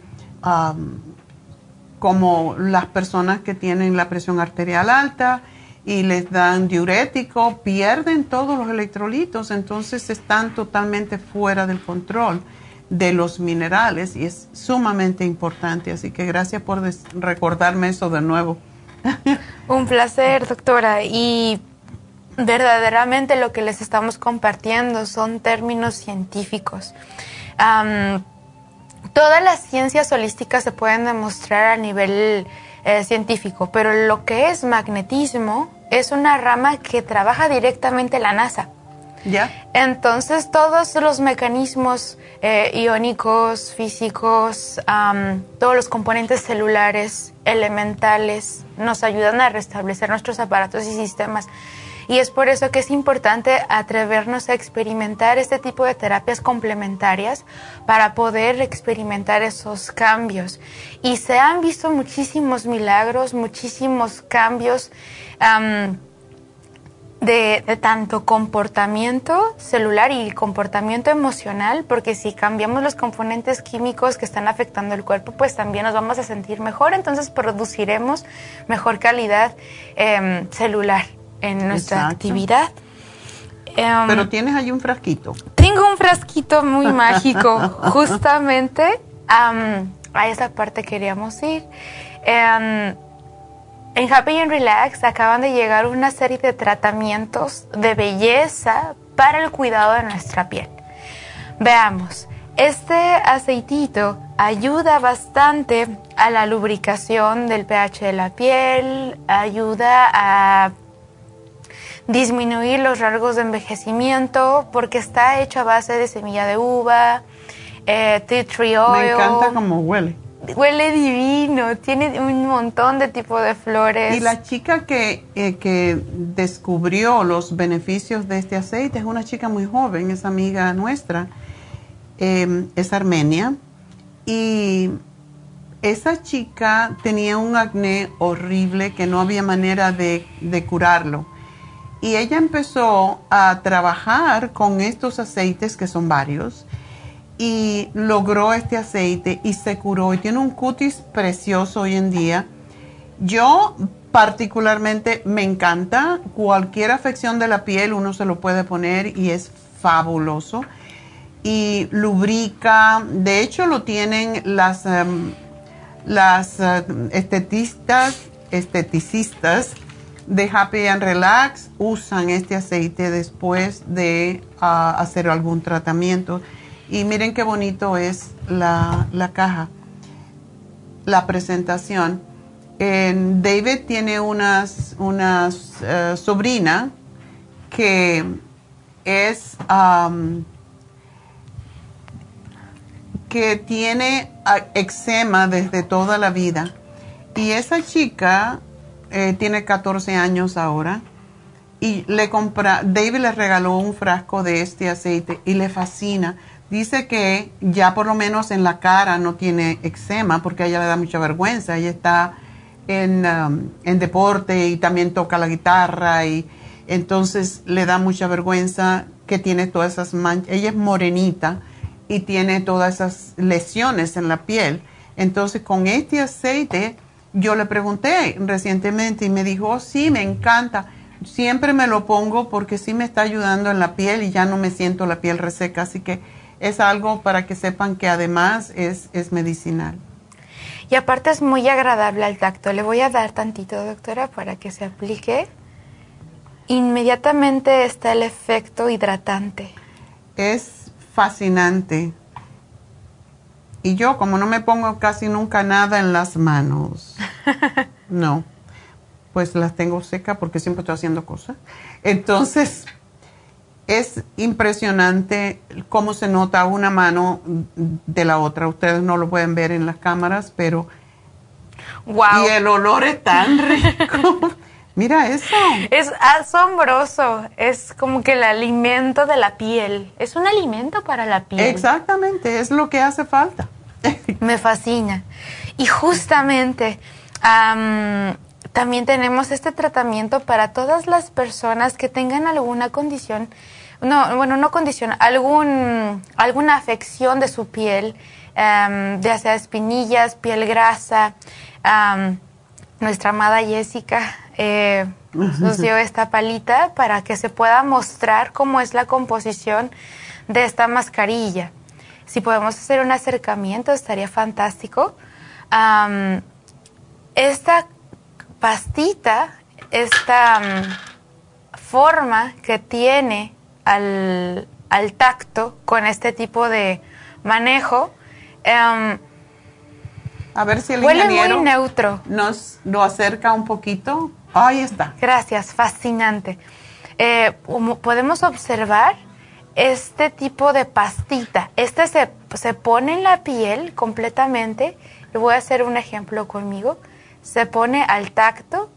como las personas que tienen la presión arterial alta y les dan diurético, pierden todos los electrolitos, entonces están totalmente fuera del control de los minerales y es sumamente importante. Así que gracias por recordarme eso de nuevo. Un placer, doctora. Y verdaderamente lo que les estamos compartiendo son términos científicos. Todas las ciencias holísticas se pueden demostrar a nivel eh, científico, pero lo que es magnetismo es una rama que trabaja directamente la NASA. ¿Ya? Entonces todos los mecanismos eh, iónicos, físicos, todos los componentes celulares, elementales, nos ayudan a restablecer nuestros aparatos y sistemas. Y es por eso que es importante atrevernos a experimentar este tipo de terapias complementarias para poder experimentar esos cambios. Y se han visto muchísimos milagros, muchísimos cambios. de, tanto comportamiento celular y comportamiento emocional, porque si cambiamos los componentes químicos que están afectando el cuerpo, pues también nos vamos a sentir mejor, entonces produciremos mejor calidad eh, celular en nuestra actividad. Em, Pero tienes ahí un frasquito. Tengo un frasquito muy mágico, justamente a esa parte queríamos ir. Em, en Happy and Relax acaban de llegar una serie de tratamientos de belleza para el cuidado de nuestra piel. Veamos, este aceitito ayuda bastante a la lubricación del pH de la piel, ayuda a disminuir los rasgos de envejecimiento porque está hecho a base de semilla de uva, eh, tea tree oil. Me encanta cómo huele. Huele divino, tiene un montón de tipos de flores. Y la chica que, eh, que descubrió los beneficios de este aceite es una chica muy joven, es amiga nuestra, eh, es armenia. Y esa chica tenía un acné horrible que no había manera de, de curarlo. Y ella empezó a trabajar con estos aceites, que son varios, y logró este aceite y se curó y tiene un cutis precioso hoy en día. Yo particularmente me encanta, cualquier afección de la piel uno se lo puede poner y es fabuloso. Y lubrica, de hecho lo tienen las, em, las eh, estetistas, esteticistas de Happy and Relax, usan este aceite después de ah, hacer algún tratamiento y miren qué bonito es la, caja, la presentación. David tiene unas, unas eh, sobrina que es que tiene ah, eczema desde toda la vida. Y esa chica eh, tiene 14 años ahora y le compra, David le regaló un frasco de este aceite y le fascina Dice que ya por lo menos en la cara no tiene eczema porque a ella le da mucha vergüenza. Ella está en, um, en deporte y también toca la guitarra y entonces le da mucha vergüenza que tiene todas esas manchas. Ella es morenita y tiene todas esas lesiones en la piel. Entonces con este aceite yo le pregunté recientemente y me dijo, oh, sí, me encanta. Siempre me lo pongo porque sí me está ayudando en la piel y ya no me siento la piel reseca. Así que es algo para que sepan que además es, es medicinal. Y aparte es muy agradable al tacto. Le voy a dar tantito, doctora, para que se aplique. Inmediatamente está el efecto hidratante. Es fascinante. Y yo, como no me pongo casi nunca nada en las manos, no, pues las tengo secas porque siempre estoy haciendo cosas. Entonces, es impresionante cómo se nota una mano de la otra. Ustedes no lo pueden ver en las cámaras, pero... Wow. Y el olor es tan rico. Mira eso. Es asombroso. Es como que el alimento de la piel. Es un alimento para la piel. Exactamente, es lo que hace falta. Me fascina. Y justamente también tenemos este tratamiento para todas las personas que tengan alguna condición no, bueno, no condición, algún, alguna afección de su piel, um, ya sea espinillas, piel grasa. Nuestra amada Jessica eh, nos dio esta palita para que se pueda mostrar cómo es la composición de esta mascarilla. Si podemos hacer un acercamiento, estaría fantástico. esta pastita, esta forma que tiene al, al tacto con este tipo de manejo. Em, a ver si el huele muy neutro. Nos lo acerca un poquito. Ahí está. Gracias, fascinante. Eh, podemos observar este tipo de pastita. Este se, se pone en la piel completamente. Le voy a hacer un ejemplo conmigo. Se pone al tacto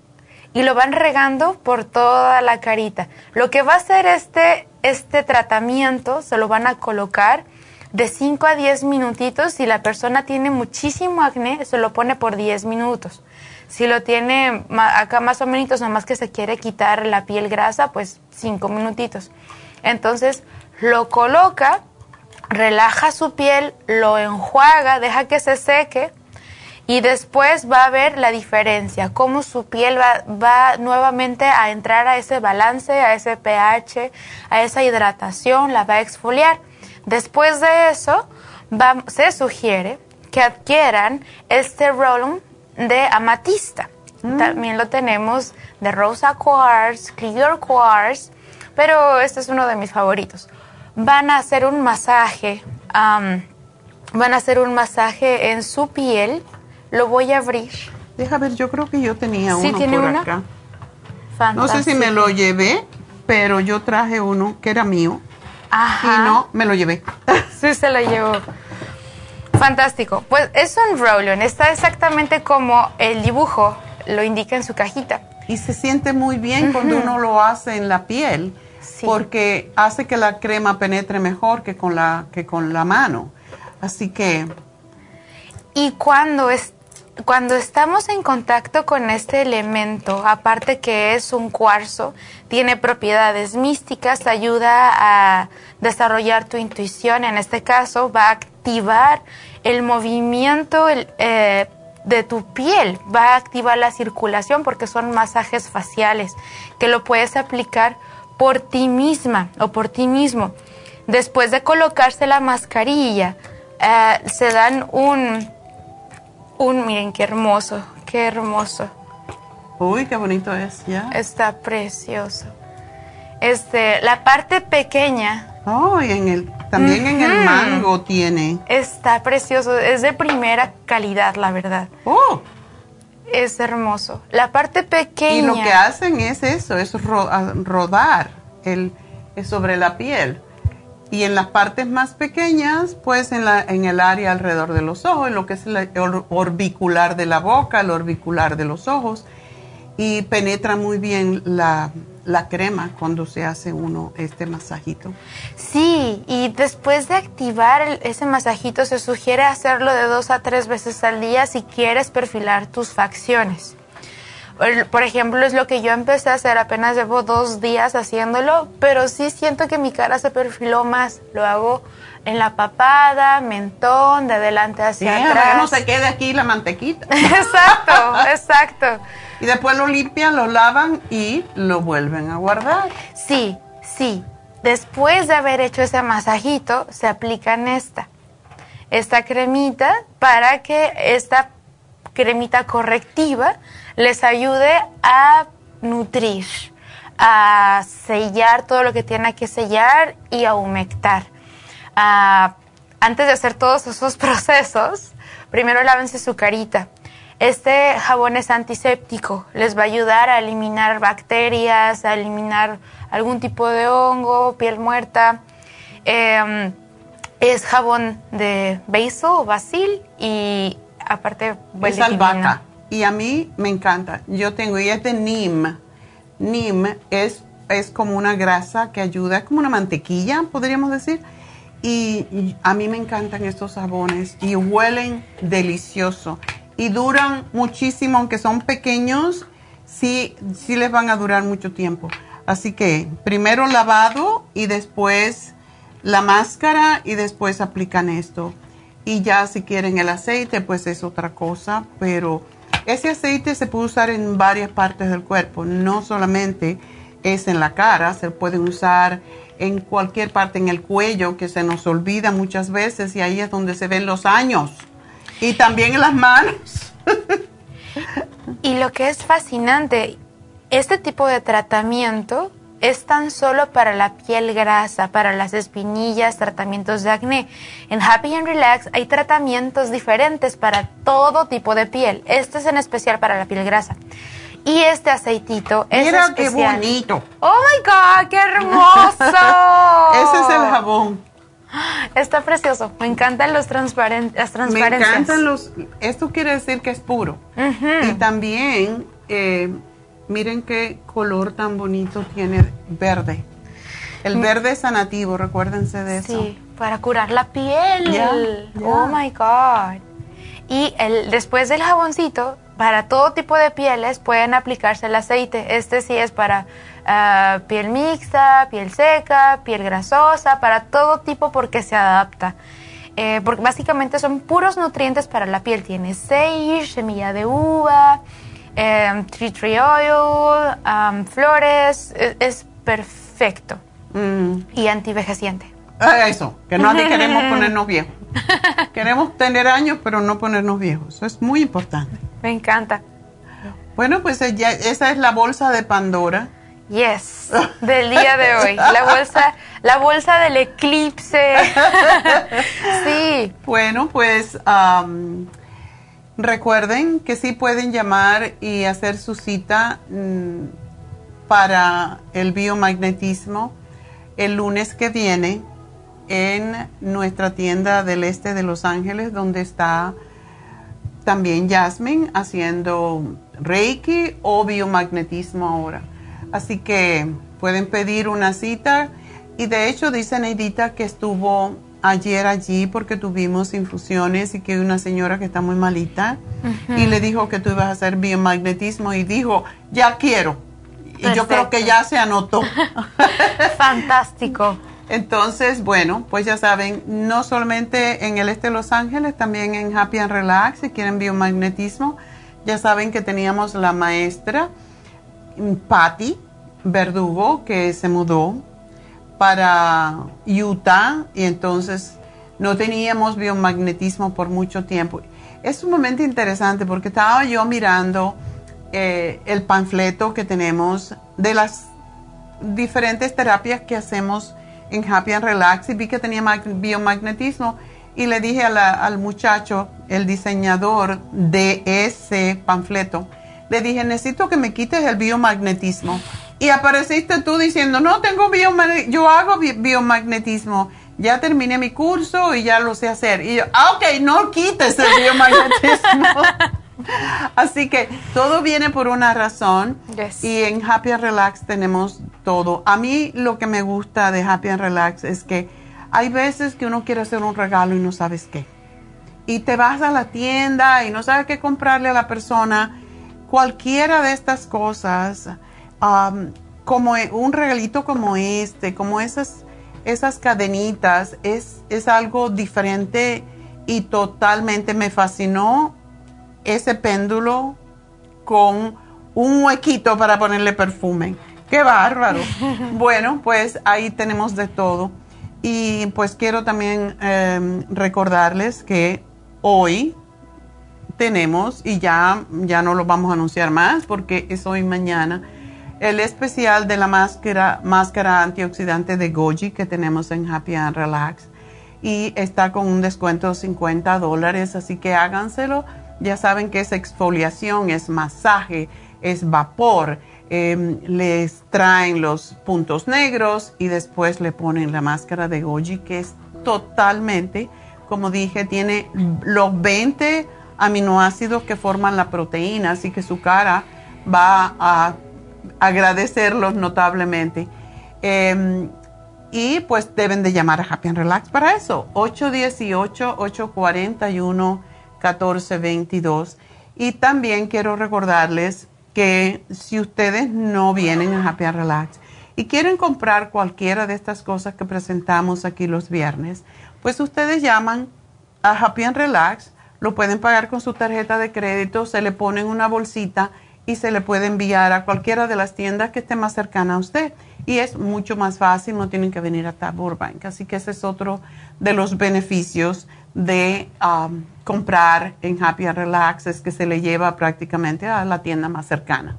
y lo van regando por toda la carita. Lo que va a hacer este, este tratamiento, se lo van a colocar de 5 a 10 minutitos. Si la persona tiene muchísimo acné, se lo pone por 10 minutos. Si lo tiene acá más o menos, más que se quiere quitar la piel grasa, pues 5 minutitos. Entonces lo coloca, relaja su piel, lo enjuaga, deja que se seque y después va a ver la diferencia, cómo su piel va, nuevamente a entrar a ese balance, a ese pH, a esa hidratación, la va a exfoliar. Después de eso, se sugiere que adquieran este roll de amatista. Mm. También lo tenemos de rosa quartz, clear quartz, pero este es uno de mis favoritos. Van a hacer un masaje, van a hacer un masaje en su piel lo voy a abrir. Deja ver, yo creo que yo tenía uno tiene por acá. No sé si me lo llevé, pero yo traje uno que era mío. Ajá. Y no, me lo llevé. Sí, se lo llevó. Fantástico. Pues es un roll-on. Está exactamente como el dibujo lo indica en su cajita. Y se siente muy bien cuando uno lo hace en la piel, porque hace que la crema penetre mejor que con la, que con la mano. Así que... Y cuando, es, cuando estamos en contacto con este elemento, aparte que es un cuarzo, tiene propiedades místicas, ayuda a desarrollar tu intuición. En este caso, va a activar el movimiento eh, de tu piel, va a activar la circulación porque son masajes faciales que lo puedes aplicar por ti misma o por ti mismo. Después de colocarse la mascarilla, eh, se dan un, un, miren qué hermoso, qué hermoso. Uy, qué bonito es, ya. Está precioso. Este, la parte pequeña. Oh, y en el, también en el mango tiene. Está precioso, es de primera calidad, la verdad. Oh. Es hermoso. La parte pequeña. Y lo que hacen es eso, es rodar el, sobre la piel. Y en las partes más pequeñas, pues en, la, en el área alrededor de los ojos, lo que es el orbicular de la boca, el orbicular de los ojos, y penetra muy bien la, la crema cuando se hace uno este masajito. Sí, y después de activar ese masajito se sugiere hacerlo de dos a tres veces al día si quieres perfilar tus facciones. Por ejemplo, es lo que yo empecé a hacer, apenas llevo dos días haciéndolo, pero sí siento que mi cara se perfiló más. Lo hago en la papada, mentón, de adelante hacia sí, atrás. que no se quede aquí la mantequita. exacto, exacto. Y después lo limpian, lo lavan y lo vuelven a guardar. Sí, sí. Después de haber hecho ese masajito, se aplican esta, esta cremita para que esta cremita correctiva les ayude a nutrir, a sellar todo lo que tiene que sellar y a humectar. Ah, antes de hacer todos esos procesos, primero lávense su carita. Este jabón es antiséptico, les va a ayudar a eliminar bacterias, a eliminar algún tipo de hongo, piel muerta. Em, es jabón de basil o basil y aparte es albahaca y a mí me encanta. Yo tengo y es de NIM. NIM es es como una grasa que ayuda, es como una mantequilla, podríamos decir. Y, a mí me encantan estos jabones y huelen delicioso. Y duran muchísimo, aunque son pequeños, sí, sí les van a durar mucho tiempo. Así que primero lavado y después la máscara y después aplican esto. Y ya si quieren el aceite, pues es otra cosa, pero ese aceite se puede usar en varias partes del cuerpo, no solamente es en la cara, se puede usar en cualquier parte, en el cuello, que se nos olvida muchas veces y ahí es donde se ven los años. Y también en las manos. y lo que es fascinante, este tipo de tratamiento es tan solo para la piel grasa, para las espinillas, tratamientos de acné. En Happy and Relax hay tratamientos diferentes para todo tipo de piel. Este es en especial para la piel grasa. Y este aceitito es Mira qué bonito. Oh my God, qué hermoso. Ese es el jabón. Está precioso. Me encantan los transparentes, las transparencias. Me encantan los. Esto quiere decir que es puro. Y también eh, Miren qué color tan bonito tiene verde. El verde es sanativo, recuérdense de eso. Sí, para curar la piel. Oh my God. Y el, después del jaboncito, para todo tipo de pieles pueden aplicarse el aceite. Este sí es para ah, piel mixta, piel seca, piel grasosa, para todo tipo porque se adapta. Eh, porque básicamente son puros nutrientes para la piel. Tiene semilla de uva, eh, tree oil, flores, e, es, perfecto mm. y antivejeciente. Ah, eso, que no queremos ponernos viejos. queremos tener años, pero no ponernos viejos. Eso es muy importante. Me encanta. Bueno, pues eh, ya, esa es la bolsa de Pandora. Yes, del día de hoy. La bolsa, la bolsa del eclipse. sí. Bueno, pues Recuerden que sí pueden llamar y hacer su cita mm, para el biomagnetismo el lunes que viene en nuestra tienda del este de Los Ángeles, donde está también Jasmine haciendo Reiki o biomagnetismo ahora. Así que pueden pedir una cita. Y de hecho dice Neidita que estuvo ayer allí porque tuvimos infusiones y que hay una señora que está muy malita y le dijo que tú ibas a hacer biomagnetismo y dijo, ya quiero. Y yo creo que ya se anotó. Fantástico. Entonces, bueno, pues ya saben, no solamente en el este de Los Ángeles, también en Happy and Relax, si quieren biomagnetismo, ya saben que teníamos la maestra Patty Verdugo, que se mudó para Utah y entonces no teníamos biomagnetismo por mucho tiempo. Es un momento interesante porque estaba yo mirando eh, el panfleto que tenemos de las diferentes terapias que hacemos en Happy and Relax y vi que tenía biomagnetismo y le dije al muchacho, el diseñador de ese panfleto, le dije, necesito que me quites el biomagnetismo. Y apareciste tú diciendo, no tengo biomagnetismo, yo hago biomagnetismo, ya terminé mi curso y ya lo sé hacer. Y yo, ah, ok, no quites el biomagnetismo. Así que todo viene por una razón y en Happy and Relax tenemos todo. A mí lo que me gusta de Happy and Relax es que hay veces que uno quiere hacer un regalo y no sabes qué. Y te vas a la tienda y no sabes qué comprarle a la persona. Cualquiera de estas cosas, um, como e, un regalito como este, como esas, esas cadenitas, es, es algo diferente y totalmente me fascinó ese péndulo con un huequito para ponerle perfume. ¡Qué bárbaro! bueno, pues ahí tenemos de todo. Y pues quiero también em, recordarles que hoy tenemos, y ya, ya no lo vamos a anunciar más porque es hoy mañana, el especial de la máscara, máscara antioxidante de Goji que tenemos en Happy and Relax. Y está con un descuento de 50 dólares, así que háganselo ya saben que es exfoliación, es masaje, es vapor. Em, les traen los puntos negros y después le ponen la máscara de Goji que es totalmente, como dije, tiene los 20 aminoácidos que forman la proteína, así que su cara va a agradecerlos notablemente. Em, y pues deben de llamar a Happy and Relax para eso. 818-841. 1422. Y también quiero recordarles que si ustedes no vienen a Happy and Relax y quieren comprar cualquiera de estas cosas que presentamos aquí los viernes, pues ustedes llaman a Happy and Relax, lo pueden pagar con su tarjeta de crédito, se le ponen una bolsita y se le puede enviar a cualquiera de las tiendas que esté más cercana a usted. Y es mucho más fácil, no tienen que venir hasta Burbank. Así que ese es otro de los beneficios de um, comprar en Happy and Relax es que se le lleva prácticamente a la tienda más cercana.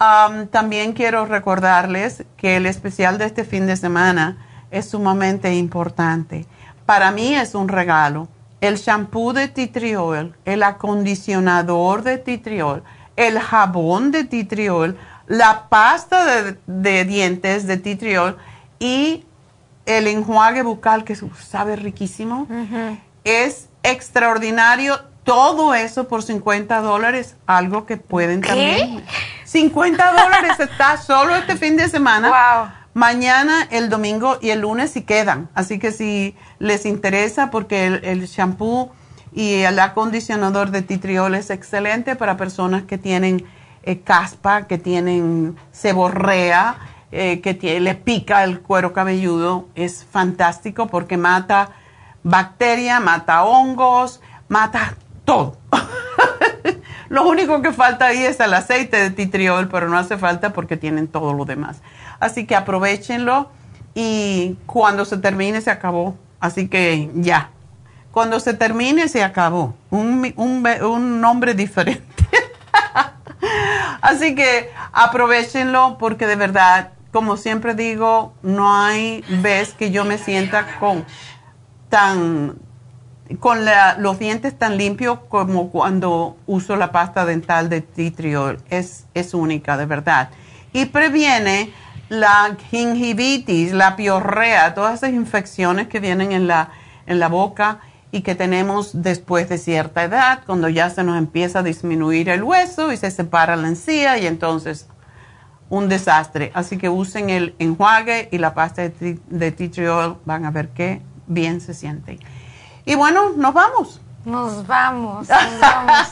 Um, también quiero recordarles que el especial de este fin de semana es sumamente importante. Para mí es un regalo. El shampoo de Titriol, el acondicionador de Titriol, el jabón de Titriol, la pasta de, dientes de Titriol y el enjuague bucal que sabe riquísimo es extraordinario. Todo eso por 50 dólares, algo que pueden también. 50 dólares está solo este fin de semana. Mañana, el domingo y el lunes si quedan. Así que si les interesa, porque el, shampoo y el acondicionador de titriol es excelente para personas que tienen eh, caspa, que tienen seborrea, eh, que le pica el cuero cabelludo. Es fantástico porque mata bacteria, mata hongos, mata todo. lo único que falta ahí es el aceite de titriol, pero no hace falta porque tienen todo lo demás. Así que aprovechenlo y cuando se termine se acabó. Así que ya. Cuando se termine se acabó. Un, un nombre diferente. Así que aprovechenlo porque de verdad, como siempre digo, no hay vez que yo me sienta con tan con los dientes tan limpios como cuando uso la pasta dental de Titriol. Es, es única, de verdad. Y previene la gingivitis, la piorrea, todas esas infecciones que vienen en la, en la boca y que tenemos después de cierta edad, cuando ya se nos empieza a disminuir el hueso y se separa la encía y entonces un desastre. Así que usen el enjuague y la pasta de, de tea tree oil, van a ver qué bien se siente. Y bueno, nos vamos. Nos vamos, nos vamos.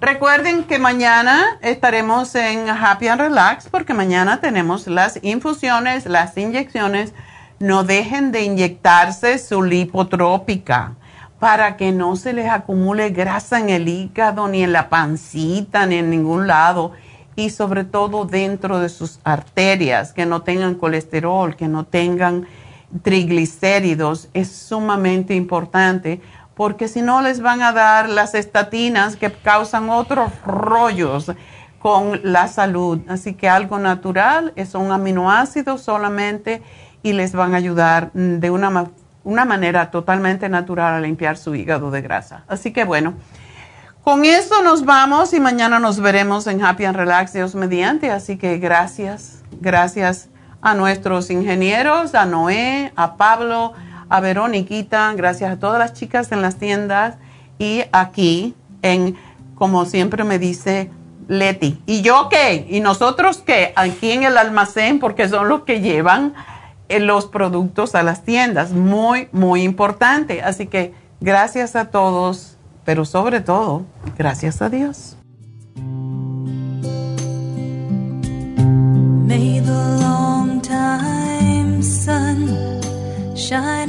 Recuerden que mañana estaremos en Happy and Relax porque mañana tenemos las infusiones, las inyecciones. No dejen de inyectarse su lipotrópica para que no se les acumule grasa en el hígado, ni en la pancita, ni en ningún lado. Y sobre todo dentro de sus arterias, que no tengan colesterol, que no tengan triglicéridos. Es sumamente importante porque si no les van a dar las estatinas que causan otros rollos con la salud. Así que algo natural, es un aminoácido solamente y les van a ayudar de una, una manera totalmente natural a limpiar su hígado de grasa. Así que bueno, con eso nos vamos y mañana nos veremos en Happy and Relax, Dios mediante. Así que gracias, gracias a nuestros ingenieros, a Noé, a Pablo a Veroniquita, gracias a todas las chicas en las tiendas y aquí en, como siempre me dice Leti. ¿Y yo qué? ¿Y nosotros qué? Aquí en el almacén porque son los que llevan los productos a las tiendas. Muy, muy importante. Así que gracias a todos, pero sobre todo, gracias a Dios. shine